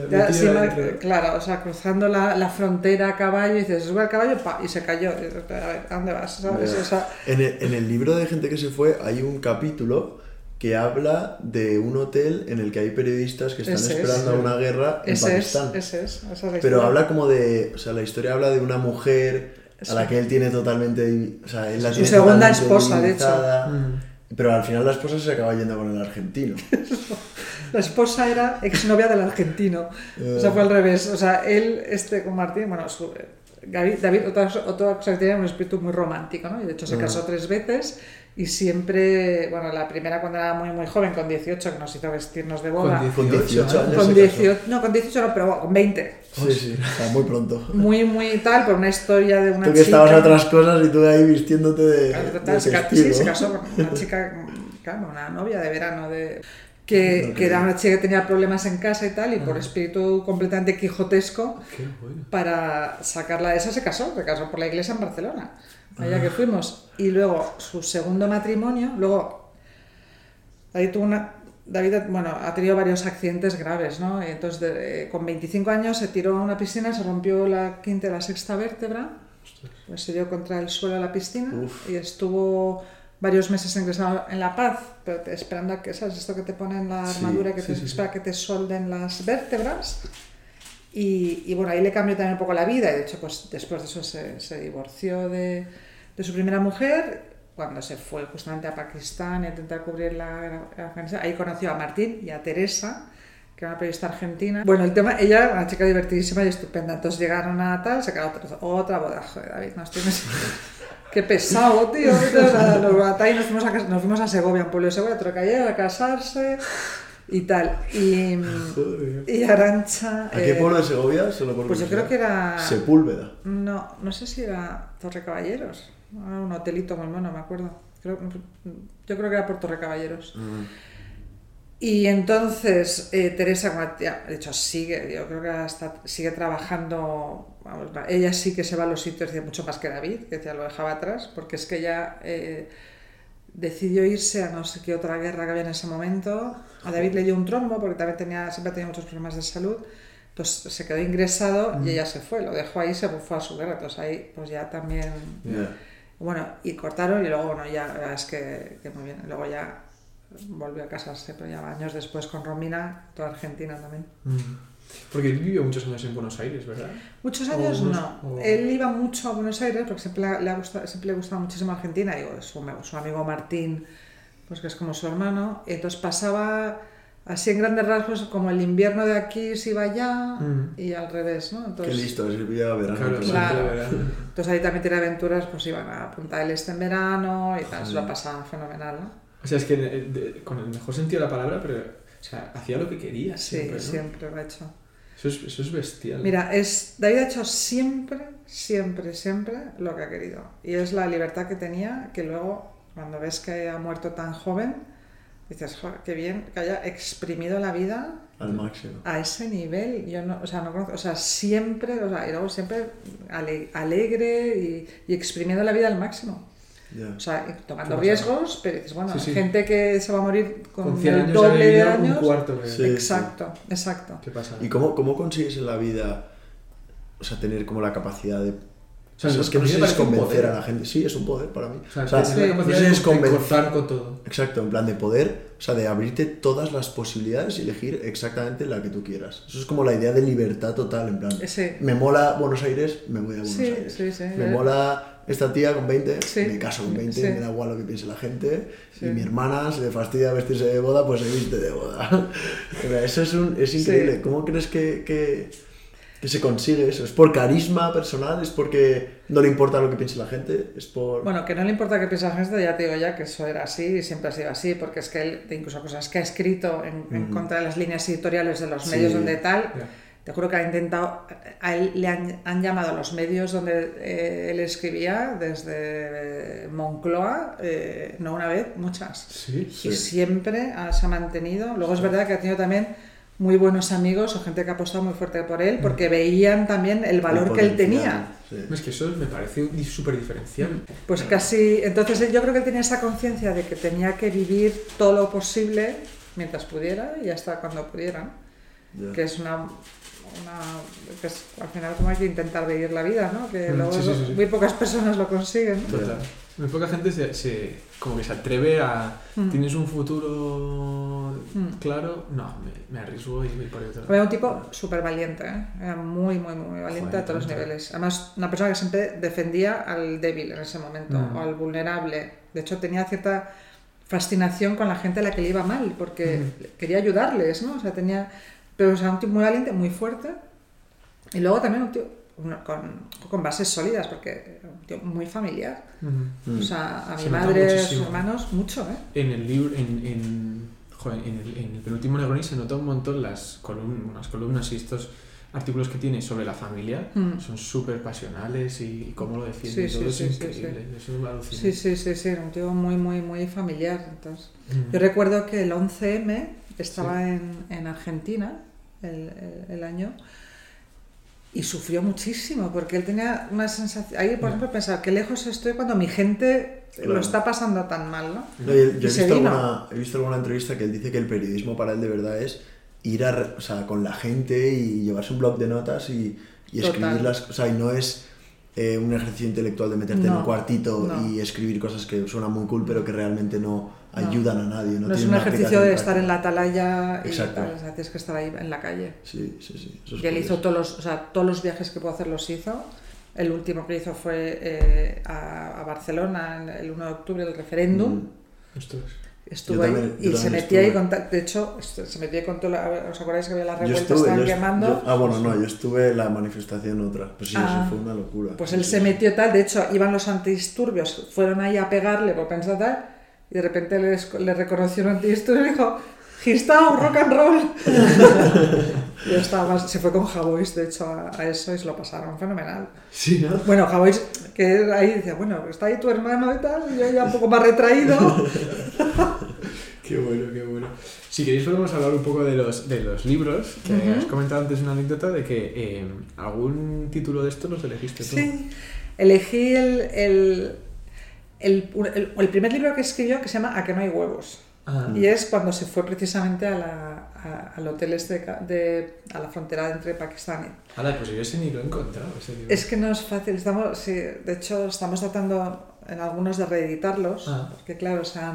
Ya, sí, ma- claro, o sea, cruzando la, la frontera a caballo y dices, sube al caballo pa, y se cayó. Y dices, a ver, ¿a dónde vas? ¿Sabes? O sea, En el, en el libro de gente que se fue hay un capítulo que habla de un hotel en el que hay periodistas que están Ese es. esperando a una guerra en ese es, Pakistán. ese es, esa es la Pero habla como de, o sea, la historia habla de una mujer a la que él tiene totalmente, o sea, él la Su tiene segunda totalmente esposa, de hecho. Mm. Pero al final la esposa se acaba yendo con el argentino. [LAUGHS] La esposa era exnovia del argentino. O sea, fue al revés. O sea, él, este con Martín, bueno, su- David, David otra, otra cosa que tenía un espíritu muy romántico, ¿no? Y de hecho se Ah. casó tres veces y siempre, bueno, la primera cuando era muy, muy joven, con 18, que nos hizo vestirnos de boda. Con Con 18 18 años. Con se 18, no, con 18 no, pero bueno, con 20. Sí, sí, o sea, muy pronto. Muy, muy tal, por una historia de una Tú que chica. estabas a otras cosas y tú ahí vistiéndote de, Claro, sí, se casó con [LAUGHS] una chica, claro, una novia de verano, de, que, que era una chica que tenía problemas en casa y tal, y por espíritu completamente quijotesco, Qué bueno. para sacarla de esa se casó, se casó por la iglesia en Barcelona, allá Ah. que fuimos. Y luego su segundo matrimonio, luego David tuvo una... David bueno, ha tenido varios accidentes graves, ¿no? Entonces, de- eh, con 25 años se tiró a una piscina, se rompió la quinta y la sexta vértebra, pues se dio contra el suelo de la piscina Uf. y estuvo varios meses ingresado en La Paz, pero te- esperando a que, ¿sabes? Esto que te ponen la Sí, armadura, que sí, te sí, sí. espera que te solden las vértebras. Y, y bueno, ahí le cambió también un poco la vida. Y de hecho, pues después de eso se, se divorció de, de su primera mujer. Cuando se fue justamente a Pakistán a intentar cubrir la Afganistán, ahí conoció a Martín y a Teresa, que era una periodista argentina. Bueno, el tema, ella era una chica divertidísima y estupenda. Entonces llegaron a tal, se quedó otra, otra boda. Joder, David, nos [LAUGHS] tienes... Qué pesado, tío. Nos, fuimos a, nos fuimos a Segovia, un pueblo de Segovia, otro que a casarse y tal. Y, Joder. y Arancha... ¿A qué eh, pueblo de Segovia? Solo por Pues yo creo que era... Sepúlveda. No, no sé si era Torre Caballeros. Era un hotelito muy bueno, me acuerdo. Creo, yo creo que era por Torre Caballeros. Y entonces eh, Teresa, de hecho, sigue, yo creo que hasta sigue trabajando. vamos, va, ella sí que se va a los sitios de mucho más que David, que ya lo dejaba atrás, porque es que ella eh, decidió irse a no sé qué otra guerra que había en ese momento. A David le dio un trombo porque también tenía, siempre tenía muchos problemas de salud. Entonces se quedó ingresado y ella se fue, lo dejó ahí, se fue a su guerra. Entonces ahí, pues ya también. Ya. Bueno, y cortaron y luego, bueno, ya la verdad es que, que muy bien. Luego ya volvió a casarse, pero ya años después con Romina, toda Argentina también. Porque él vivió muchos años en Buenos Aires, ¿verdad? Muchos años unos- no. o- Él iba mucho a Buenos Aires porque siempre le, ha gustado, siempre le gustaba muchísimo Argentina. Digo, su, su amigo Martín, pues que es como su hermano. Entonces pasaba así en grandes rasgos como el invierno de aquí se iba allá Mm. y al revés, ¿no? Qué Entonces, listo, es vivía verano. Claro, Claro. siempre, ¿verdad? entonces ahí también tiene aventuras, pues iban a Punta del Este en verano y tal, se lo Joder. pasaban fenomenal, ¿no? O sea, es que eh, de- con el mejor sentido de la palabra, pero o sea, hacía lo que quería Sí, siempre, siempre, ¿no? lo ha hecho. Eso, es, eso es bestial. Mira, es, David ha hecho siempre, siempre, siempre lo que ha querido. Y es la libertad que tenía, que luego, cuando ves que ha muerto tan joven, dices, joder, qué bien que haya exprimido la vida Al máximo. a ese nivel. Yo no, o sea, no conozco, o sea, siempre, o sea, y luego siempre ale- alegre y, y exprimiendo la vida al máximo. O sea, tomando riesgos, pero dices, bueno, Sí, sí. gente que se va a morir con, con 100 el años doble de años. un cuarto. que- Sí. exacto, exacto. ¿Qué pasa? ¿Y cómo, cómo consigues en la vida, o sea, tener como la capacidad de... O sea, O sea, es que no sé si es convencer a la gente. Sí, es un poder para mí. O sea, O sea, tener la no sé si es convencer... con todo. Exacto, en plan de poder, o sea, de abrirte todas las posibilidades y elegir exactamente la que tú quieras. Eso es como la idea de libertad total, en plan, Sí. me mola Buenos Aires, me voy a Buenos Sí, Aires. sí, sí. Me mola esta tía con 20, Sí. me caso con 20, Sí. me da igual lo que piense la gente. Sí. Y mi hermana se le fastidia vestirse de boda, pues se viste de boda. [LAUGHS] Eso es, un, es increíble. Sí. ¿Cómo crees que, que, que se consigue eso? ¿Es por carisma personal? ¿Es porque no le importa lo que piense la gente? ¿Es por...? Bueno, que no le importa qué piensa la gente, ya te digo ya que eso era así y siempre ha sido así, porque es que él, incluso cosas que ha escrito en, contra de las líneas editoriales de los Sí. medios donde tal, te juro que ha intentado, a él le han, han llamado a los medios donde eh, él escribía, desde Moncloa, eh, no una vez, muchas. Sí. Y siempre ha- se ha mantenido. Luego es verdad que ha tenido también muy buenos amigos o gente que ha apostado muy fuerte por él, porque veían también el valor que él tenía. Sí. Es que eso me parece súper diferencial. Pues casi, entonces yo creo que él tenía esa conciencia de que tenía que vivir todo lo posible mientras pudiera y hasta cuando pudiera, que es una, una que es, al final como hay que intentar vivir la vida, ¿no? Que Mm, luego sí, sí, sí, sí. muy pocas personas lo consiguen. Total. Muy poca gente se, se- como que se atreve a... Mm. ¿Tienes un futuro Mm. claro? No, me, me arriesgo y voy por otro. Era un tipo súper valiente, ¿eh? muy, muy, muy valiente Joder, a todos los niveles. Además, una persona que siempre defendía al débil en ese momento, Mm. o al vulnerable. De hecho, tenía cierta fascinación con la gente a la que le iba mal, porque Mm. quería ayudarles, ¿no? O sea, tenía... Pero o sea, un tipo muy valiente, muy fuerte. Y luego también un tío con, con bases sólidas, porque era un tío muy familiar. Ujú. Mm. O sea, a Se mi madre, a sus hermanos, mucho, ¿eh? En el libro, en, en, joder, en, el, en el penúltimo Negroni se nota un montón las columnas, unas columnas y estos artículos que tiene sobre la familia Mm. son súper pasionales y, cómo lo defiende Sí, todo sí, es sí, sí, increíble. Eso es. Sí, sí, sí, sí, era un tío muy, muy, muy familiar. Entonces, Mm. Yo recuerdo que el 11M estaba en, en Argentina el, el- el año y sufrió muchísimo porque él tenía una sensación. Ahí, por ejemplo, pensaba que lejos estoy cuando mi gente Claro. lo está pasando tan mal, ¿no? No, yo, he, visto alguna, he visto alguna entrevista que él dice que el periodismo para él de verdad es ir a, o sea, con la gente y llevarse un blog de notas y, y escribirlas. O sea, y no es eh, un ejercicio intelectual de meterte en un cuartito no. y escribir cosas que suenan muy cool, pero que realmente no ayudan a nadie. No, No, es un ejercicio de estar en la atalaya y Exacto. tal, o sea, tienes que estar ahí en la calle. Sí, sí, sí. Eso es Y él hizo todos los, o sea, todos los viajes que pudo hacer los hizo. El último que hizo fue eh, a, a Barcelona el- el 1 de octubre del referéndum. Mm. Estuvo ahí también- y se metía ahí con... De hecho, se metía con todo... la- ¿Os acordáis que había las revueltas, estuve, estaban yo quemando? yo- ah, bueno, no, yo estuve en la manifestación otra. Pues sí, Ah. eso fue una locura. Pues él sí, se sí. metió tal, de hecho iban los antidisturbios, fueron ahí a pegarle por pensar tal, y de repente le, le reconoció un antidisturbio y dijo, Gistau, rock and roll. [LAUGHS] y estaba más, se fue con Javois, de hecho, a, a eso y se lo pasaron fenomenal. Sí, ¿no? Bueno, Javois, que ahí decía, bueno, está ahí tu hermano y tal, y yo ya un poco más retraído. [LAUGHS] Qué bueno, qué bueno. Si queréis podemos hablar un poco de los, de los libros, que has comentado antes una anécdota de que eh, algún título de estos los elegiste tú. Sí, elegí el, el, el, el- el primer libro que escribió que se llama A que no hay huevos. Ah, Y es cuando se fue precisamente a la, a- al hotel este de, de- a la frontera entre Pakistán y... Ahora, pues yo ese ni lo he encontrado, ese libro. Es que no es fácil, estamos, sí, de hecho estamos tratando en algunos de reeditarlos, Ah. porque claro, o sea,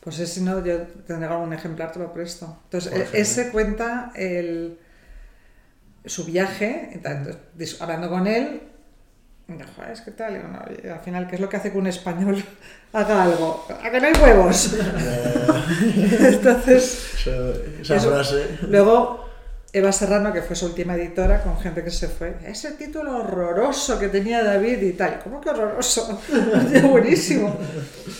pues ese no, yo tendré algún ejemplar, te lo presto. Entonces, e- ese cuenta el, su viaje, hablando con él, y "Joder, es que tal, y, bueno, y al final, ¿qué es lo que hace que un español [LAUGHS] haga algo? ¿A que no hay huevos? [LAUGHS] [LAUGHS] Entonces... Esa, frase. Luego, Eva Serrano, que fue su última editora, con gente que se fue, ese título horroroso que tenía David y tal. ¿Cómo que horroroso? Buenísimo.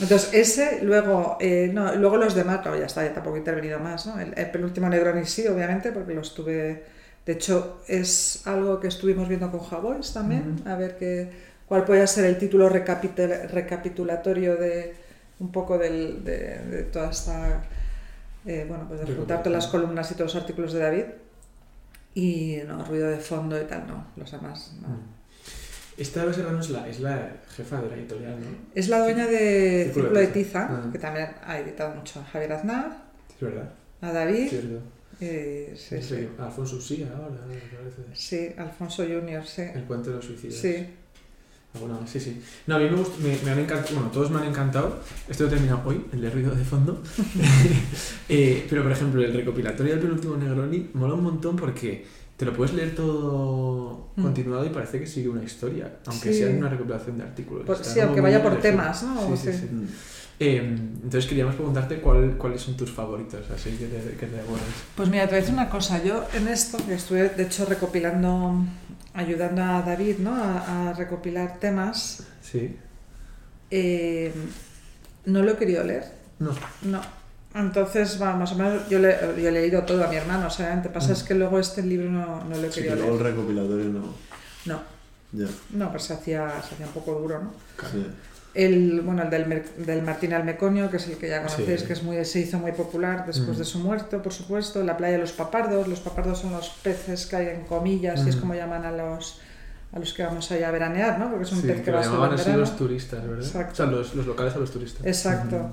Entonces, ese, luego, eh, no, luego los demás, no, ya está, ya tampoco he intervenido más, ¿no? El, el penúltimo Negroni sí, obviamente, porque lo estuve... De hecho, es algo que estuvimos viendo con Javois también, a ver qué, cuál puede ser el título recapitul- recapitulatorio de un poco del- de, de toda esta... eh, bueno, pues de juntar todas las columnas y todos los artículos de David. Y no, ruido de fondo y tal, no, los demás, no. Esta Serrano es la, es la jefa de la editorial, ¿no? Es la dueña de Círculo Círculo de de Tiza. Que también ha editado mucho a Javier Aznar, Es verdad. a David, Cierto. Y, sí, sí. Alfonso sí, ahora, me parece. Sí, Alfonso Junior, sí. El cuento de los suicidios. Sí, Alguna más, sí, sí. No, a mí me, gust- me, me han encantado, bueno, todos me han encantado. Esto lo he terminado hoy, el de ruido de fondo. [LAUGHS] [LAUGHS] Eh, pero, por ejemplo, el recopilatorio del penúltimo Negroni mola un montón porque te lo puedes leer todo Mm. continuado y parece que sigue una historia, aunque Sí. sea una recopilación de artículos. Por- sí, aunque vaya por temas, ¿no? Sí, sí. sí. Mm. Eh, entonces queríamos preguntarte cuál, cuáles son tus favoritos, así que te, que te. Pues mira, te voy a decir una cosa. Yo en esto, que estuve de hecho recopilando, ayudando a David ¿no? a, a recopilar temas, Sí. eh, no lo he querido leer. No. No. Entonces, va, más o menos, yo, le, yo he leído todo a mi hermano, o sea, te pasa es que luego este libro no, no lo he Sí, querido que luego el leer. recopilatorio no. No, Ya. no, pues se hacía, se hacía un poco duro, ¿no? Sí. El, bueno, el del, del Martín Almeconio, que es el que ya conocéis, Sí. que es muy, se hizo muy popular después Mm. de su muerte, por supuesto. La playa de los papardos. Los papardos son los peces que hay en comillas, y es Mm. como llaman a los, a los que vamos allá a veranear, ¿no? Porque es un Sí, pez que va solo llamaban así los turistas, ¿verdad? Exacto. O sea, los, los locales a los turistas. Exacto.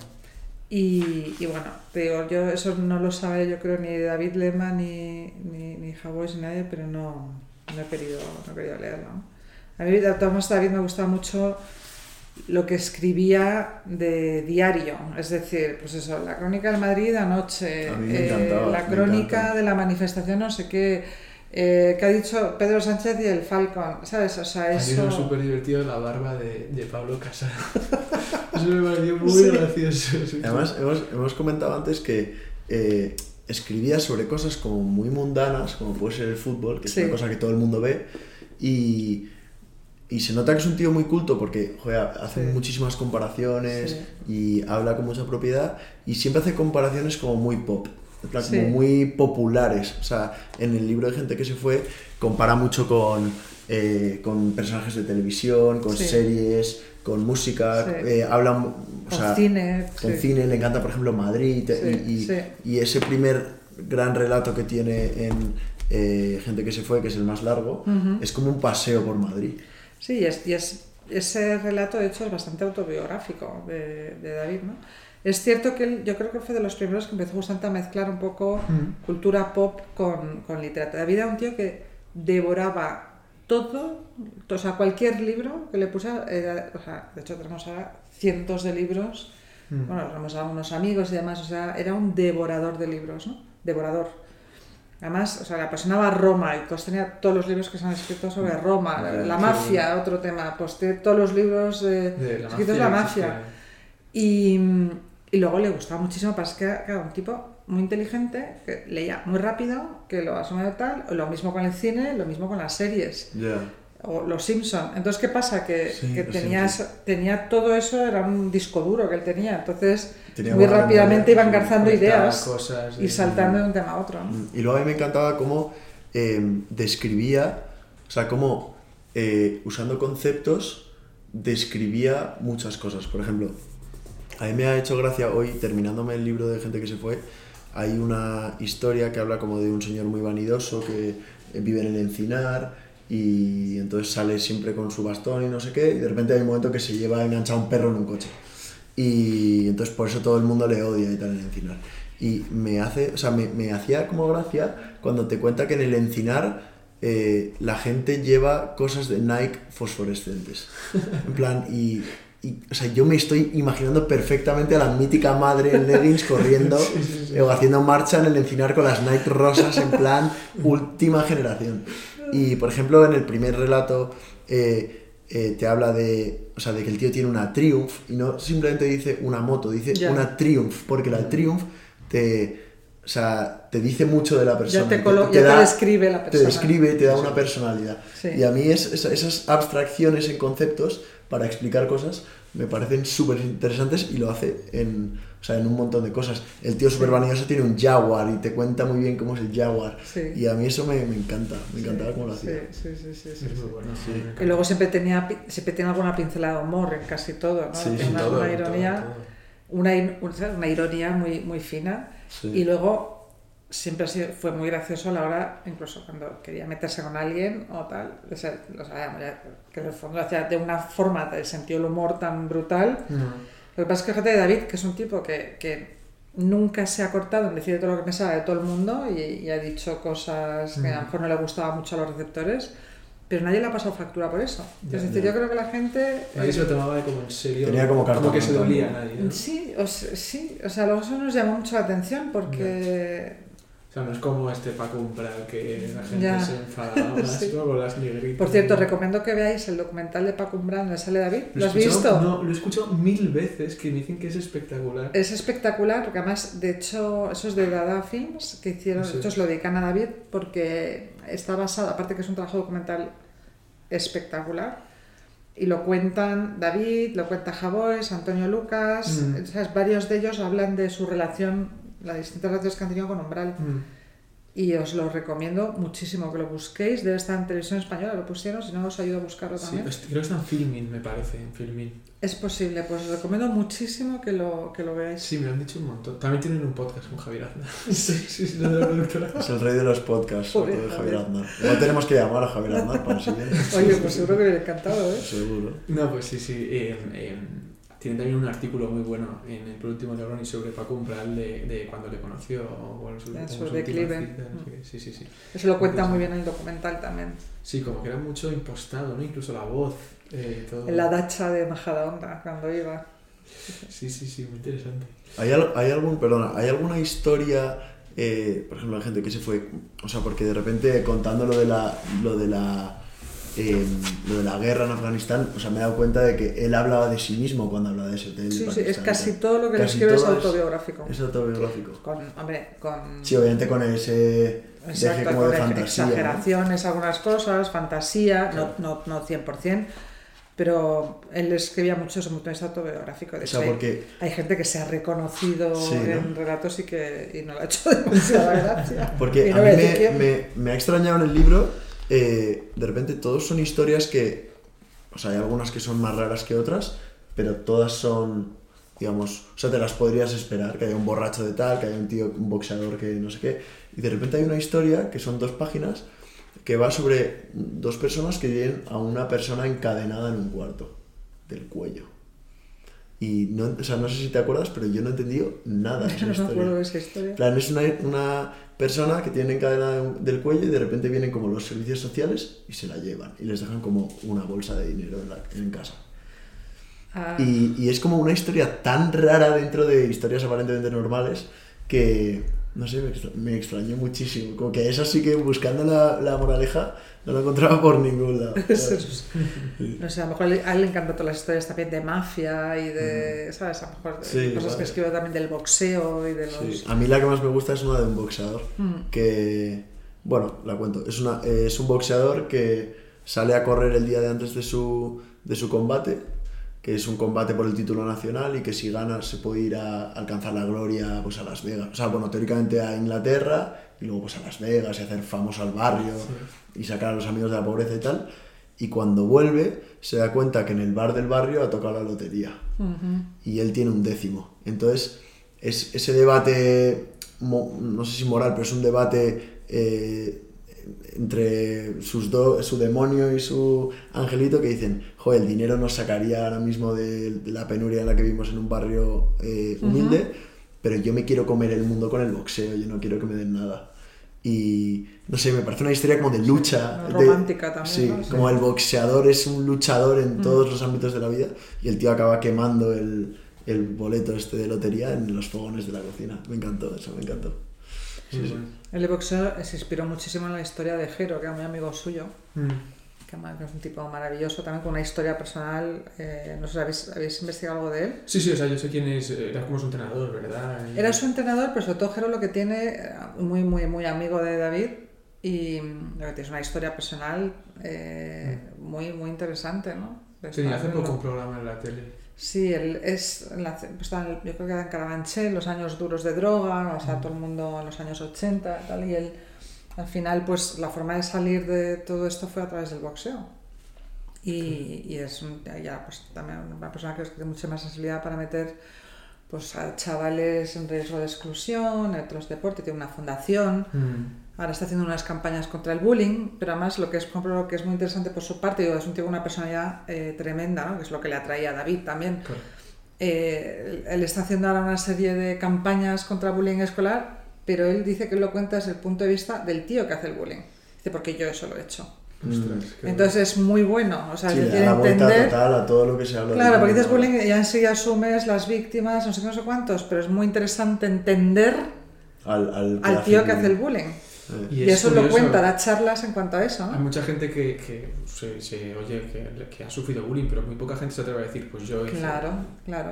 Y, y bueno, te digo, yo eso no lo sabe yo creo ni David Lema ni, ni, ni Javois ni nadie, pero no, no he querido, no he querido leerlo. ¿no? A mí de me gustaba mucho lo que escribía de diario, es decir, pues eso, la crónica del Madrid anoche, eh, la crónica de la manifestación no sé qué, eh, que ha dicho Pedro Sánchez y el Falcon, ¿sabes? O sea, A mí eso... me súper divertido la barba de, de Pablo Casado. [LAUGHS] Eso me pareció muy Sí. gracioso. Además, hemos, hemos comentado antes que eh, escribía sobre cosas como muy mundanas, como puede ser el fútbol, que es una cosa que todo el mundo ve, y, y se nota que es un tío muy culto porque joder, hace Sí. muchísimas comparaciones Sí. y habla con mucha propiedad, y siempre hace comparaciones como muy pop. plan, Sí. Como muy populares. O sea, en el libro de gente que se fue, compara mucho con, eh, con personajes de televisión, con series, con música. Eh, habla, o Con sea, cine, con cine, le encanta, por ejemplo, Madrid y, y- ese primer gran relato que tiene en eh, Gente que se fue, que es el más largo, Ujú. es como un paseo por Madrid. Sí, y, es, y es- ese relato, de hecho, es bastante autobiográfico de, de David, ¿no? Es cierto que él, yo creo que fue de los primeros que empezó justamente a mezclar un poco Mm. cultura pop con, con literatura. David era un tío que devoraba todo, o sea, cualquier libro que le pusiera, era- o sea, de hecho tenemos ahora cientos de libros, Mm. bueno, tenemos a unos amigos y demás, o sea, era un devorador de libros, ¿no? Devorador. Además, o sea, le apasionaba Roma y pues tenía todos los libros que se han escrito sobre Roma, la, mafia, otro tema, pues tiene todos los libros De la escritos de la mafia. Y, Y luego le gustaba muchísimo, para que era un tipo muy inteligente, que leía muy rápido, que lo asume tal, lo mismo con el cine, lo mismo con las series. O los Simpson. Entonces, ¿qué pasa? Que, Sí, que tenía, todo eso, era un disco duro que él tenía. Entonces, Tenía muy rápidamente iba engarzando ideas cosas y saltando de un tema a otro. Y luego a mí me encantaba cómo eh, describía, o sea, cómo eh, usando conceptos describía muchas cosas. Por ejemplo, a mí me ha hecho gracia hoy, terminándome el libro de gente que se fue, hay una historia que habla como de un señor muy vanidoso que eh, vive en el encinar y entonces sale siempre con su bastón y no sé qué, y de repente hay un momento que se lleva enganchado un perro en un coche. Y entonces por eso todo el mundo le odia y tal en el encinar. Y me hace, o sea, me, me hacía como gracia cuando te cuenta que en el encinar eh, la gente lleva cosas de Nike fosforescentes. En plan, y, y, o sea, yo me estoy imaginando perfectamente a la mítica madre en leggings corriendo [LAUGHS] eh, o haciendo marcha en el encinar con las Nike rosas en plan última generación. Y por ejemplo, en el primer relato eh, eh, te habla de, o sea, de que el tío tiene una Triumph y no simplemente dice una moto, dice una Triumph, porque la Triumph te, o sea, te dice mucho de la persona. Ya te, colo- ya te describe la Te persona. describe y te da una personalidad. Sí. Y a mí es, es- esas abstracciones en conceptos para explicar cosas me parecen súper interesantes y lo hace en, o sea, en un montón de cosas. El tío súper vanidoso tiene un Jaguar y te cuenta muy bien cómo es el Jaguar. Sí. Y a mí eso me, me encanta, me encantaba cómo lo hacía. Sí, sí, sí, sí, sí, Es sí. muy bueno. Sí. Y luego siempre tenía, siempre tiene alguna pincelada de humor en casi todo, ¿no? Sí, sí, una, todo, una todo, ironía, todo. In- una, una ironía muy, muy fina. Sí. Y luego siempre ha sido- fue muy gracioso a la hora, incluso cuando quería meterse con alguien o tal, o sea, lo sabíamos ya, que en el fondo lo hacía de una forma de sentido el humor tan brutal. No. Lo que pasa es que fíjate de David, que es un tipo que, que nunca se ha cortado en decir todo lo que pensaba de todo el mundo y, y ha dicho cosas que a lo mejor no le gustaba mucho a los receptores, pero nadie le ha pasado factura por eso. Ya, es decir, ya. yo creo que la gente... Nadie eh, se lo tomaba de como en serio. Tenía como carta que se dolía a nadie. ¿no? Sí, o sí, o sea, luego eso nos llamó mucho la atención porque... sea, no es como este Paco Umbral que la gente Ya. se enfadaba [LAUGHS] más Sí. ¿no? con las negritas. Por cierto, recomiendo que veáis el documental de Paco Umbral donde sale David. ¿Lo, he has visto? No, lo he escuchado mil veces que me dicen que es espectacular. Es espectacular porque además, de hecho, eso es de Dada Films que hicieron, Sí. de hecho, se lo dedican a David porque está basado, aparte que es un trabajo documental espectacular, y lo cuentan David, lo cuenta Javoes, Antonio Lucas, Mm. ¿sabes? varios de ellos hablan de su relación, las distintas relaciones que han tenido con Umbral. Mm. Y os lo recomiendo muchísimo que lo busquéis. Debe estar en televisión española, lo pusieron, si no os ayudo a buscarlo Sí, también. est- creo que está en Filmin, me parece, en Filmin. Es posible, pues os recomiendo muchísimo que lo, que lo veáis. Sí, me lo han dicho un montón. También tienen un podcast con Javier Aznar. [LAUGHS] [LAUGHS] sí, sí, sí, no de la productora. Es el rey de los podcasts, sobre todo de Javier. Aznar. Igual tenemos que llamar a Javier Aznar para el siguiente. [LAUGHS] Oye, pues seguro que le encantado, ¿eh? Seguro. No, pues sí, sí. eh, eh, tienen también un artículo muy bueno en el último Neuroni sobre Paco Umbral de, de cuando le conoció. o Bueno, su, En como su declive. qué. Sí, sí, sí. Eso lo cuenta muy bien en el documental también. Sí, como que era mucho impostado, ¿no? Incluso la voz, eh, todo. En la dacha de Majadahonda, cuando iba. Sí, sí, sí, muy interesante. ¿Hay, al- hay algún, perdona, ¿hay alguna historia, eh, por ejemplo, la gente que se fue, o sea, porque de repente contando lo de la, lo de la, eh, lo de la guerra en Afganistán, o sea, me he dado cuenta de que él hablaba de sí mismo cuando habla de ese Sí, sí, es casi todo lo que le escribe es autobiográfico. Es autobiográfico. Con, hombre, con... Sí, obviamente con ese Exacto, como con de fantasía. ¿no? exageraciones, algunas cosas, fantasía, Claro. no, no, no 100%, pero él escribía mucho de vista autobiográfico. De O sea, porque hay, gente que se ha reconocido Sí, ¿no? en relatos y que y no le ha hecho [LAUGHS] demasiada gracia. Porque a no mí me, me- me ha extrañado en el libro, eh, de repente todos son historias que, o sea, hay algunas que son más raras que otras, pero todas son, digamos, o sea, te las podrías esperar, que haya un borracho de tal, que haya un tío, un boxeador que no sé qué, y de repente hay una historia que son dos páginas que va sobre dos personas que tienen a una persona encadenada en un cuarto del cuello. Y no, o sea, no sé si te acuerdas, pero yo no he entendido nada de [LAUGHS] esa No historia. esa plan, es una, una persona que tiene encadenada del cuello y de repente vienen como los servicios sociales y se la llevan y les dejan como una bolsa de dinero en, la- en casa. Ah, Y, y es como una historia tan rara dentro de historias aparentemente normales que, No sé, me, extra- me extrañó muchísimo. Como que eso sí que buscando la, la moraleja no lo encontraba por ningún lado. [LAUGHS] No sé, a lo mejor a él le encantan todas las historias también de mafia y de, ¿sabes? A lo mejor Sí, cosas vale. que escribe también del boxeo y de los... Sí. A mí la que más me gusta es una de un boxeador. Mm. Que, bueno, la cuento. Es, una, eh, es un boxeador que sale a correr el día de antes de su, de su combate, que es un combate por el título nacional y que si gana se puede ir a alcanzar la gloria pues, a Las Vegas. O sea, bueno, teóricamente a Inglaterra y luego pues, a Las Vegas y hacer famoso al barrio y sacar a los amigos de la pobreza y tal. Y cuando vuelve se da cuenta que en el bar del barrio ha tocado la lotería y él tiene un décimo. Entonces, es ese debate, no sé si moral, pero es un debate eh, entre sus do- su demonio y su angelito que dicen, joder, el dinero nos sacaría ahora mismo de, de la penuria en la que vivimos en un barrio eh, humilde, pero yo me quiero comer el mundo con el boxeo, yo no quiero que me den nada. Y no sé, me parece una historia como de lucha. De- romántica también, Sí, ¿no? Sí. como el boxeador es un luchador en todos los ámbitos de la vida y el tío acaba quemando el, el boleto este de lotería en los fogones de la cocina. Me encantó, eso me encantó. Sí, sí. El de boxeo se inspiró muchísimo en la historia de Jero, que era muy amigo suyo, Mm. que es un tipo maravilloso, también con una historia personal. eh, no sé, ¿habéis, ¿habéis investigado algo de él? Sí, sí, o sea, yo sé quién es, era como su entrenador, ¿verdad? Y- Era su entrenador, pero sobre todo Jero lo que tiene, eh, muy, muy, muy amigo de David, y mm, lo que tiene es una historia personal eh, muy, muy interesante, ¿no? De Sí, hace poco un programa en la tele. Sí, él es, la- pues el- yo creo que era en Carabanchel, los años duros de droga, o sea, todo el mundo en los años 80 y tal, y él, al final, pues la forma de salir de todo esto fue a través del boxeo. Y, y es ya, pues, también una persona que tiene mucha más sensibilidad para meter pues, a chavales en riesgo de exclusión, en otros deportes, tiene una fundación, Mm. Ahora está haciendo unas campañas contra el bullying, pero además lo que es, por ejemplo, lo que es muy interesante por su parte, digo, es un tío con una personalidad eh, tremenda, ¿no? que es lo que le atraía a David también. Claro. Eh, él, está haciendo ahora una serie de campañas contra el bullying escolar, pero él dice que él lo cuenta desde el punto de vista del tío que hace el bullying. Dice, porque yo eso lo he hecho. Ostras, Entonces es muy bueno, o sea, Sí, es le decir, da la vuelta entender... total a todo lo que se habla. Claro, porque dices bullying. y ya enseguida asumes las víctimas, no sé qué, no sé cuántos, pero es muy interesante entender Al, al, al tío que hace el bullying. Y, Y es eso lo cuenta, da charlas en cuanto a eso, ¿no? Hay mucha gente que, que se, se oye que, que ha sufrido bullying, pero muy poca gente se atreve a decir, pues yo hice- Claro, claro.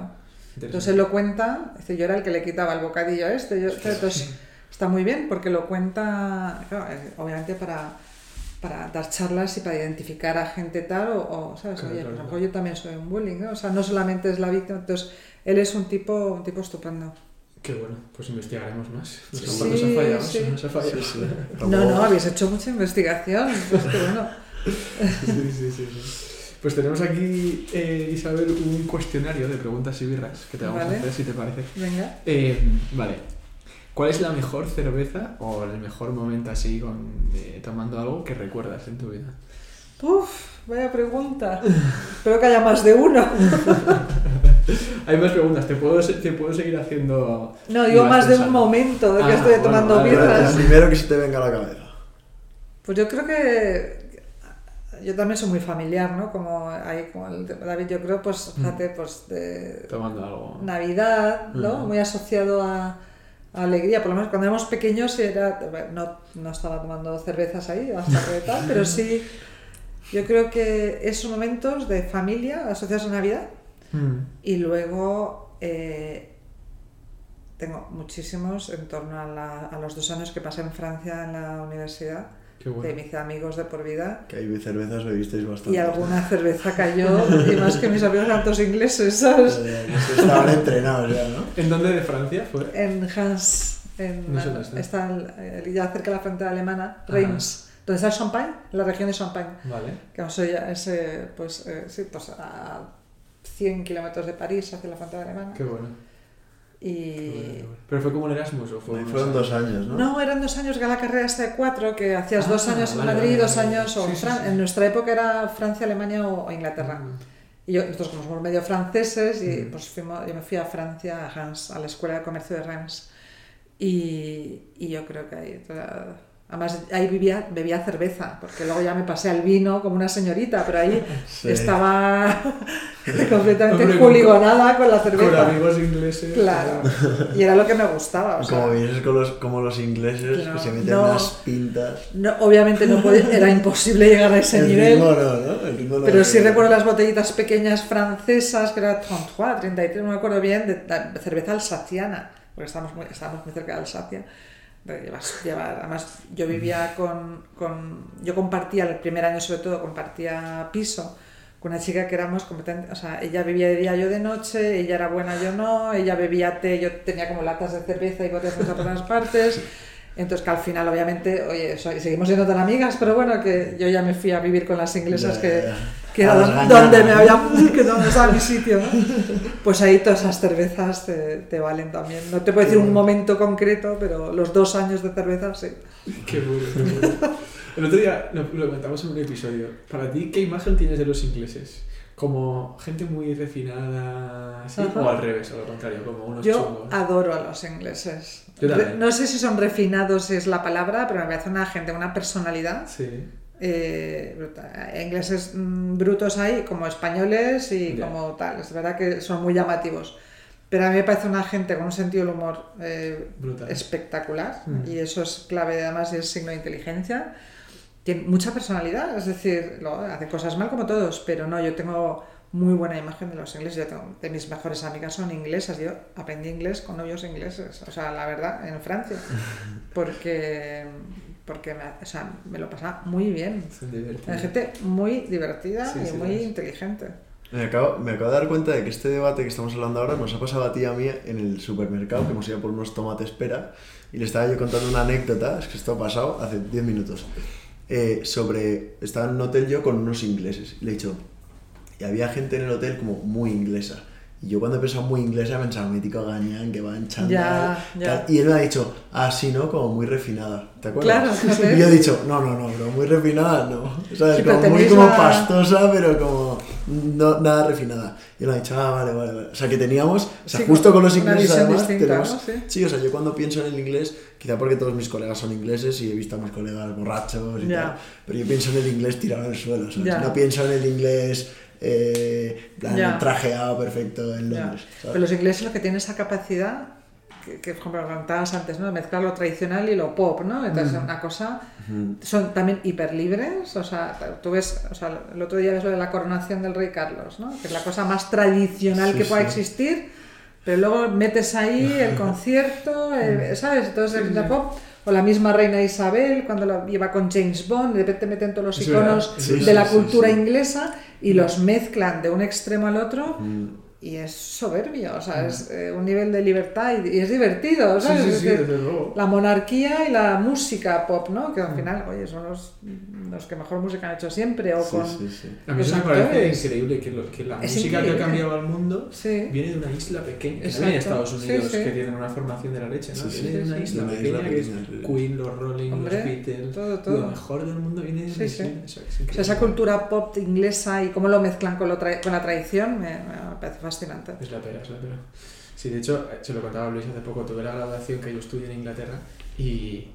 Interesante. Entonces él lo cuenta, dice, yo era el que le quitaba el bocadillo a este, yo, entonces está muy bien porque lo cuenta, claro, eh, obviamente para, para dar charlas y para identificar a gente tal, o, o, ¿sabes? Claro, Oye, claro, pues claro. yo también soy un bullying, ¿no? O sea, no solamente es la víctima, entonces él es un tipo, un tipo estupendo. Qué bueno, pues investigaremos más. Nos, Sí, ha- nos ha fallado, sí. nos ha fallado. sí, sí. [LAUGHS] No, no, habéis hecho mucha investigación, pues que [LAUGHS] bueno. Sí, sí, sí, sí. Pues tenemos aquí, eh, Isabel, un cuestionario de preguntas y birras que te vamos Vale. a hacer, si te parece. Venga. Eh, vale. ¿Cuál es la mejor cerveza o el mejor momento así con, eh, tomando algo que recuerdas en tu vida? Uf, vaya pregunta. Espero que haya más de uno. [LAUGHS] [LAUGHS] Hay más preguntas, te puedo, te puedo seguir haciendo. No, digo más de un momento de que Ah, estoy bueno, tomando vale, birras. el primero que se te venga a la cabeza. Pues yo creo que yo también soy muy familiar, ¿no? Como ahí como el de David, yo creo, pues fíjate, pues de Tomando algo. Navidad, ¿no? Ujú. Muy asociado a, a alegría. Por lo menos cuando éramos pequeños era, no, no estaba tomando cervezas ahí, hasta que tal, pero sí, yo creo que esos momentos de familia asociados a Navidad Mm. y luego eh, tengo muchísimos en torno a, la- a los dos años que pasé en Francia en la universidad, Qué de bueno. me hice amigos de por vida Que hay cervezas bebisteis bastante. y alguna cerveza cayó [LAUGHS] y más que mis amigos eran todos ingleses, ¿sabes? Estaban entrenados ya, ¿no? ¿En dónde de Francia fue? En Hans, en, No sé está. ya cerca de la frontera alemana, Ajá. Reims, donde está el Champagne, la región de Champagne. Vale. Que es, eh, pues, eh, sí, pues a 100 kilómetros de París hacia la frontera alemana. Qué bueno. qué bueno, Y qué bueno. ¿Pero fue como un Erasmus o fue fueron años? dos años, ¿no? No, eran dos años que la carrera esta de cuatro, que hacías Ah, dos años en vale, Madrid, vale, dos vale. años, o Sí, en sí, sí. en nuestra época era Francia, Alemania o, o Inglaterra. Mm. Y yo, nosotros como somos medio franceses, y Mm. pues fuimos, yo me fui a Francia, a Hans, a la Escuela de Comercio de Reims. Y, y yo creo que ahí, toda- Además, ahí vivía, bebía cerveza, porque luego ya me pasé al vino como una señorita, pero ahí [LAUGHS] Sí. estaba [LAUGHS] [LAUGHS] completamente Hombre, con- juligonada con la Con cerveza. amigos ingleses. Claro, y era lo que me gustaba. o sea, Como vienes con los, como los ingleses No, que se meten no. unas pintas. no, obviamente no podía- era imposible llegar a ese El nivel. ritmo no, ¿no? El ritmo Pero sí recuerdo las botellitas pequeñas francesas, que era 33, 33, no me acuerdo bien, de, de cerveza alsaciana, porque estábamos muy, estábamos muy cerca de Alsacia. Llevar- además, yo vivía con, con. Yo compartía, el primer año sobre todo, compartía piso con una chica que éramos completamente. O sea, ella vivía de día, yo de noche, ella era buena, yo no, ella bebía té, yo tenía como latas de cerveza y botellas por todas partes. Entonces, que al final, obviamente, oye, soy- seguimos siendo tan amigas, pero bueno, que yo ya me fui a vivir con las inglesas Ya, que, ya. Que era donde me había [LAUGHS] que donde estaba mi sitio ¿no? pues ahí todas esas cervezas te, te valen también no te puedo decir un momento concreto pero los dos años de cerveza sí Qué bueno, qué bueno. El otro día lo, lo comentamos en un episodio. Para ti, ¿qué imagen tienes de los ingleses? ¿Como gente muy refinada? Ajá. O al revés, o lo contrario, como unos yo chungos? adoro a los ingleses Yo también. No sé si son refinados es la palabra pero me parece una gente una personalidad Sí. Eh, ingleses mm, brutos hay como españoles y Ya. como tal. Es verdad que son muy llamativos. Pero a mí me parece una gente con un sentido del humor eh, espectacular. Mm. y eso es clave además y es signo de inteligencia. Tiene mucha personalidad es decir lo, hace cosas mal como todos pero no yo tengo muy buena imagen de los ingleses. Yo tengo, de mis mejores amigas son inglesas. Yo aprendí inglés con novios ingleses o sea la verdad en Francia. [LAUGHS] Porque porque me, o sea, me lo pasaba muy bien. Hay gente muy divertida Sí, y sí, muy inteligente. Me acabo, me acabo de dar cuenta de que este debate que estamos hablando ahora nos ha pasado a ti y a mí en el supermercado, que hemos ido por unos tomates pera, y le estaba yo contando una anécdota, es que esto ha pasado hace 10 minutos, eh, sobre, estaba en un hotel yo con unos ingleses, y le he dicho, y había gente en el hotel como muy inglesa, y yo cuando he pensado muy inglesa pensaba, mítico gañán, que va en chándal, Ya, ya. tal", y él me ha dicho, ah, sí, ¿no? Como muy refinada, ¿te acuerdas? Claro, fíjate. Y yo he dicho, no, no, no, bro, muy refinada no, ¿sabes? Sí, pero como muy como la- pastosa, pero como no, nada refinada. Y él me ha dicho, ah, vale, vale, vale. O sea, que teníamos, o sea, Sí, justo con los ingleses además, distinta, tenemos... ¿no? Sí. Sí, o sea, yo cuando pienso en el inglés, quizá porque todos mis colegas son ingleses y he visto a mis colegas borrachos y Ya. tal, pero yo pienso en el inglés tirado al suelo, ¿sabes? No pienso en el inglés eh, plan, Ya. trajeado perfecto en. Londres. ¿sabes? Pero los ingleses lo que tienen esa capacidad, que, que por ejemplo lo comentabas antes, ¿no? de mezclar lo tradicional y lo pop, ¿no? Entonces, una cosa, son también hiperlibres, o sea, tú ves, o sea, el otro día ves lo de la coronación del rey Carlos, ¿no? Que es la cosa más tradicional Sí, que pueda sí. existir, pero luego metes ahí el concierto, el- ¿sabes? Entonces, el la pop. O la misma reina Isabel, cuando la lleva con James Bond, de repente meten todos los iconos. Sí, de sí, la sí, cultura sí. inglesa y los mezclan de un extremo al otro Mm. Y es soberbio, o sea, es eh, un nivel de libertad y, y es divertido, Sí, ¿sabes? sí, Es sí, decir, desde luego. la monarquía y la música pop, ¿no? Que al final, oye, son los, los que mejor música han hecho siempre, o Sí, con... sí, sí. A mí eso me parece increíble que, lo- que la Es música increíble. que ha cambiado al mundo Sí. viene de una isla pequeña, Exacto. viene de Estados Sí, Unidos, sí. que tienen una formación de la leche, ¿no? Sí, sí, viene de sí, una sí. isla pequeña isla que es sí. Queen, los Rolling, Hombre, los Beatles, todo, todo. lo mejor del mundo viene de Sí, una sí. isla. Eso es O sea, esa cultura pop inglesa y cómo lo mezclan con, lo tra- con la tradición me, me parece fascinante. Es la pera, es la pera. Sí, de hecho, eh, se lo contaba Luis hace poco, tuve la graduación que yo estudié en Inglaterra y,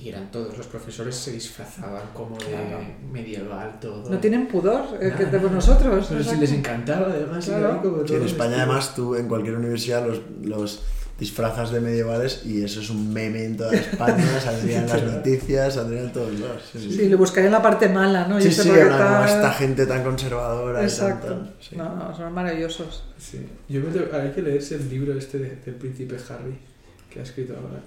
y, eran todos, los profesores se disfrazaban como de Claro. medieval, todo. No tienen pudor, eh, que Nada, de nada. nosotros. Pero si les encantaba, además, Claro. como Sí, en todo España vestido. además tú en cualquier universidad los, los disfrazas de medievales y eso es un meme en toda España, [LAUGHS] saldrían las noticias, saldrían en todos lados. Sí, sí, Sí, le buscaré en la parte mala, ¿no? Y Sí, sí, ahora esta gente tan conservadora y Exacto. tan- sí. No, no, son maravillosos. Sí. Yo me tengo- hay que leerse el libro este de- del príncipe Harry que ha escrito ahora.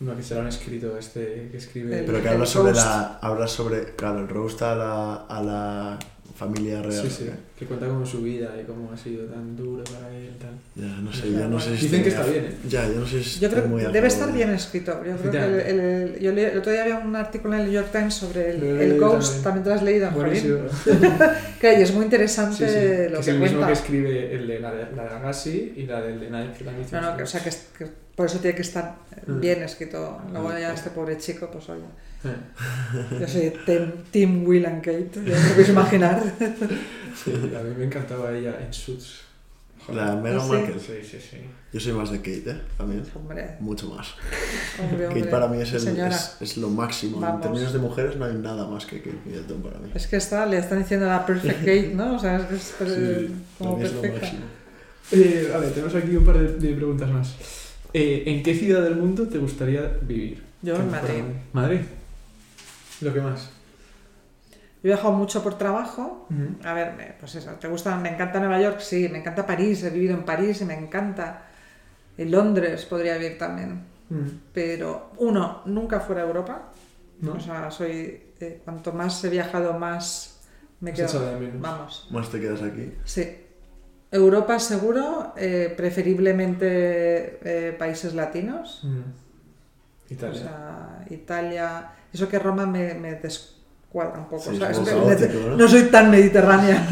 Uno que se lo han escrito este que escribe. El- Pero que habla sobre roast. la habla sobre, claro, el roast a la, a la familia real. Sí, sí, que cuenta como su vida y cómo ha sido tan duro para él. Tal. Ya, no sé, yo no sé si Dicen que está bien, ¿eh? Ya, yo no sé si Yo creo muy que debe estar bien escrito. Yo creo que el, el- yo leí- el otro día había un artículo en el New York Times sobre el, el Ghost, también. también te lo has leído, Buenísimo. [LAUGHS] Que y es muy Sí, interesante sí. lo es que el mismo cuenta. que escribe el de la de, la de Agassi y la del de Nike. No, no, que- o sea, que, es- que por eso tiene que estar Mm. bien escrito. Luego Mm. ya este pobre chico, pues oye. Yo soy Team, team Will and Kate, ya me lo podéis imaginar. [LAUGHS] sí, a mí me encantaba ella en Suits. La Meghan ¿Ah, sí? Markle. Sí, sí, sí. Yo soy más de Kate, ¿eh? También. Hombre, Mucho más. hombre, hombre. Kate para mí es, el, es, es lo máximo. Vamos. En términos de mujeres no hay nada más que Kate Middleton para mí. Es que está, le están diciendo la perfect [LAUGHS] Kate, ¿no? O sea, es que es Sí, para como mí es lo perfecta. máximo. Eh, vale, tenemos aquí un par de, de preguntas más. Eh, ¿En qué ciudad del mundo te gustaría vivir? Yo en Madrid. ¿Madrid? ¿Lo que más? He viajado mucho por trabajo. A ver, me- pues eso, ¿te gusta? Me encanta Nueva York, sí, me encanta París, he vivido en París y me encanta. En Londres podría vivir también. Pero, uno, nunca fuera de Europa. ¿No? O sea, soy. eh, cuanto más he viajado, más me Has quedo. echado de menos. Vamos. Más te quedas aquí. Sí. Europa seguro, eh, preferiblemente eh, países latinos. Mm. O Italia. sea, Italia. Eso que Roma me, me descuadra un poco. Sí, caótico, ¿no? no soy tan mediterránea.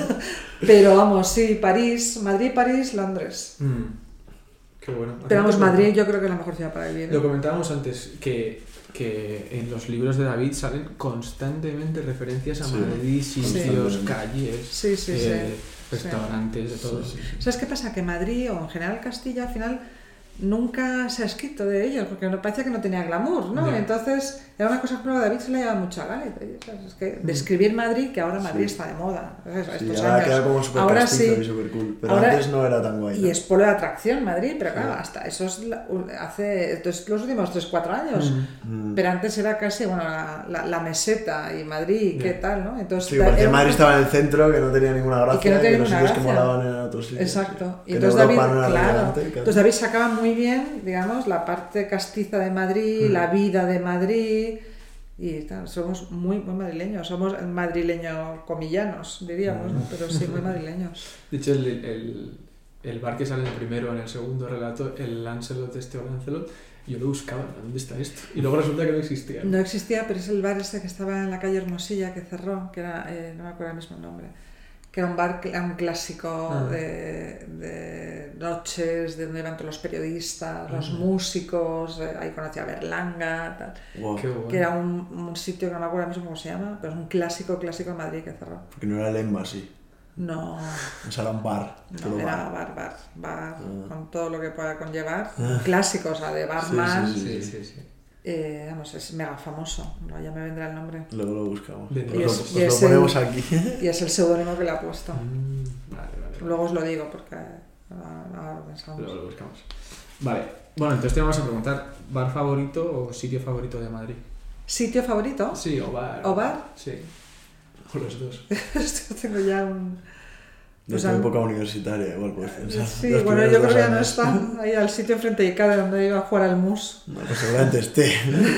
[LAUGHS] Pero vamos, sí, París, Madrid, París, Londres. Mm. Qué bueno. Pero vamos, Madrid yo creo que es la mejor ciudad para vivir. ¿eh? Lo comentábamos antes, que, que en los libros de David salen constantemente referencias a Sí. Madrid, sitios, Sí. calles, Sí, sí, eh, sí. Restaurantes, de todo. ¿Sabes qué pasa? Que Madrid o en general Castilla al final nunca se ha escrito de ellos porque me parece que no tenía glamour, ¿no? Ya. Entonces era una cosa que a David se le lleva mucho a. ¿sabes? Es que describir Madrid, que ahora Madrid Mm. Sí. está de moda. ¿sabes? Sí, Estos ahora años. queda como súper Ahora castizo sí. y súper cool. Pero Ahora- antes no era tan guay. Y ¿no? es polo de atracción Madrid, pero claro, Sí. hasta eso es hace entonces, los últimos 3-4 años. Mm. Pero antes era casi, bueno, la, la- la meseta y Madrid, ¿qué Ya. tal, no? Entonces, Sí, parecía que una Madrid estaba en el centro, que no tenía ninguna gracia, que no tenía los ninguna sitios que molaban eran otros sitios. Exacto. Y Que en entonces David, no claro, entonces David sacaba muy bien, digamos, la parte castiza de Madrid, Mm. la vida de Madrid. Y tal, somos muy, muy madrileños, somos madrileños comillanos, diríamos, ¿no? Mm. pero sí, muy madrileños. [LAUGHS] De hecho, el, el, el bar que sale en el primero, en el segundo relato, el Lancelot, este o Lancelot, yo lo buscaba, ¿dónde está esto? Y luego resulta que no existía. No existía, pero es el bar este que estaba en la calle Hermosilla que cerró, que era, eh, no me acuerdo el mismo nombre, que era un bar, cl- un clásico Ah. de, de noches, de donde iban todos los periodistas, los Ah. músicos, eh, ahí conocí a Berlanga, tal. Wow, Qué bueno. que era un, un sitio que no me acuerdo ahora mismo cómo se llama, pero es un clásico, clásico de Madrid que cerró. Porque no era el Embassy, No, o sea, era un bar. no era bar. bar, bar, bar, Ah. con todo lo que pueda conllevar. Clásico, o sea, de barman. sí, Sí, sí, sí. Eh, vamos, es mega famoso, no, ya me vendrá el nombre. Luego lo buscamos. Y lo, es- os y lo ponemos el- aquí. Y es el seudónimo que le ha puesto. Mm, vale, vale. Luego os lo digo porque ahora, ahora lo pensamos. Luego lo buscamos. Vale. Bueno, entonces te vamos a preguntar, ¿bar favorito o sitio favorito de Madrid? ¿Sitio favorito? Sí, o bar. ¿O bar? Sí. O los dos. [LAUGHS] Esto tengo ya un... De O tu época universitaria, igual puedes pensar. Sí, Los bueno, yo creo que ya no está ahí al sitio frente a Icade donde iba a jugar al mus. No, pues seguramente esté.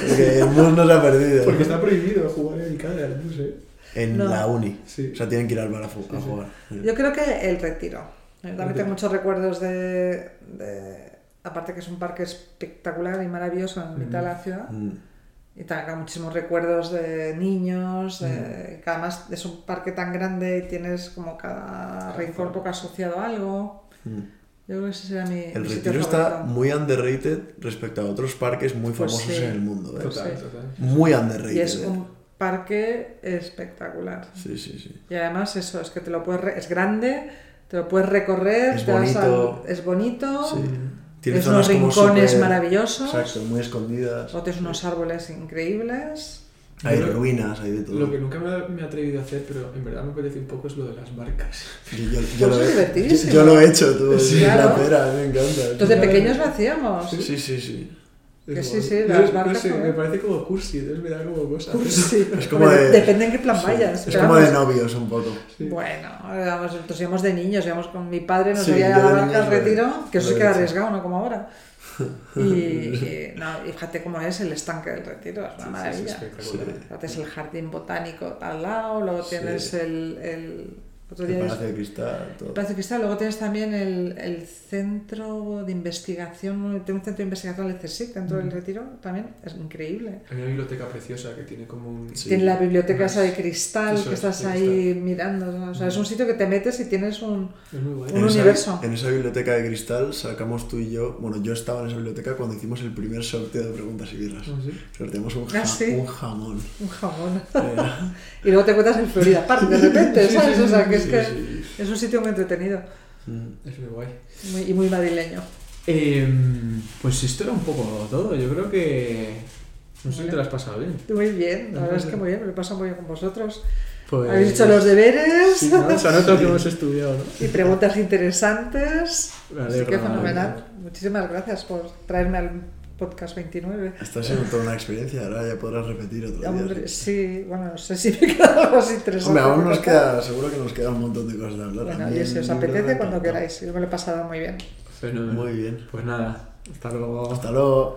Porque el MUS no se ha perdido. Porque está prohibido jugar en Icade, no sé. En No. la uni. Sí. O sea, tienen que ir al bar a, fu- a Sí, sí. jugar. Yo creo que el retiro. También tengo muchos recuerdos de, de- Aparte que es un parque espectacular y maravilloso en mitad de la ciudad. Mm. Y tengo muchísimos recuerdos de niños, de- que además es un parque tan grande y tienes como cada rincón poco asociado a algo. Mm. Yo creo que ese sería mi, El mi sitio retiro está favorito. muy underrated respecto a otros parques muy Pues famosos sí. en el mundo. ¿eh? Total, total. Muy underrated. Y es ¿eh? un parque espectacular. Sí, sí, sí. Y además eso, es que te lo puedes... re- Es grande, te lo puedes recorrer, Es te vas bonito. al- es bonito, Sí. Tienes unos rincones maravillosos, Exacto, muy escondidas. o tienes unos árboles increíbles. Hay lo- ruinas, hay de todo. Lo que nunca me, me he atrevido a hacer, pero en verdad me parece un poco es lo de las barcas. Yo, yo- yo Pues lo he, yo, yo lo he hecho, tú. Sí, Sí, claro. la pera, me encanta. Entonces de pequeños lo hacíamos. Sí, sí, sí. Que Es sí, sí, las no sé, me parece como cursi, entonces me da como cosa. Sí, [LAUGHS] Es como de- Depende en qué plan vayas. Es como de novios un poco. Sí. Bueno, vamos, nosotros íbamos de niños, íbamos con mi padre, nos Sí, había barca al retiro, que eso sí que arriesgado, no como ahora. [LAUGHS] Y, y, no, y fíjate cómo es el estanque del retiro, es una Sí, sí, maravilla. es es el jardín botánico al lado, luego Sí. tienes el, el otro El día es- Palacio de Cristal, todo. el Palacio de Cristal, luego tienes también el, el centro de investigación, tiene un centro de investigación, el CSIC, dentro Mm. del retiro, también es increíble. Hay una biblioteca preciosa que tiene como un... Sí. Tiene la biblioteca Más- esa de cristal eso que es, estás ahí mirando. ¿no? O sea, es un sitio que te metes y tienes un... Es muy guay. Un en esa- universo. en esa biblioteca de cristal sacamos tú y yo, bueno, yo estaba en esa biblioteca cuando hicimos el primer sorteo de preguntas y birras. ¿No? ¿Sí? Sorteamos un, Ah, sí. un jamón. un jamón. [LAUGHS] Y luego te encuentras en Florida Park de repente, [LAUGHS] ¿sabes? o sea, que es que es un sitio muy entretenido. Mm. Es muy guay. Muy- y muy madrileño. Em, pues esto era un poco todo. Yo creo que. No sé si te lo has pasado bien. Muy bien, la verdad es que muy bien, me lo he pasado muy bien con vosotros. Pues... Habéis hecho los deberes Sí, ¿no? Se nota que hemos estudiado, ¿no? y preguntas interesantes. Así que me fenomenal. Muchísimas gracias por traerme al podcast 29. Está siendo toda una experiencia, ahora ya podrás repetir otro día. Hombre, sí, bueno, no sé si me [LAUGHS] queda algo más interesante. Hombre, aún nos queda, seguro que nos queda un montón de cosas de hablar. Bueno, y si os apetece, cuando queráis. Yo me lo he pasado muy bien. Fenómeno. Muy bien. Pues nada, hasta luego. Hasta luego.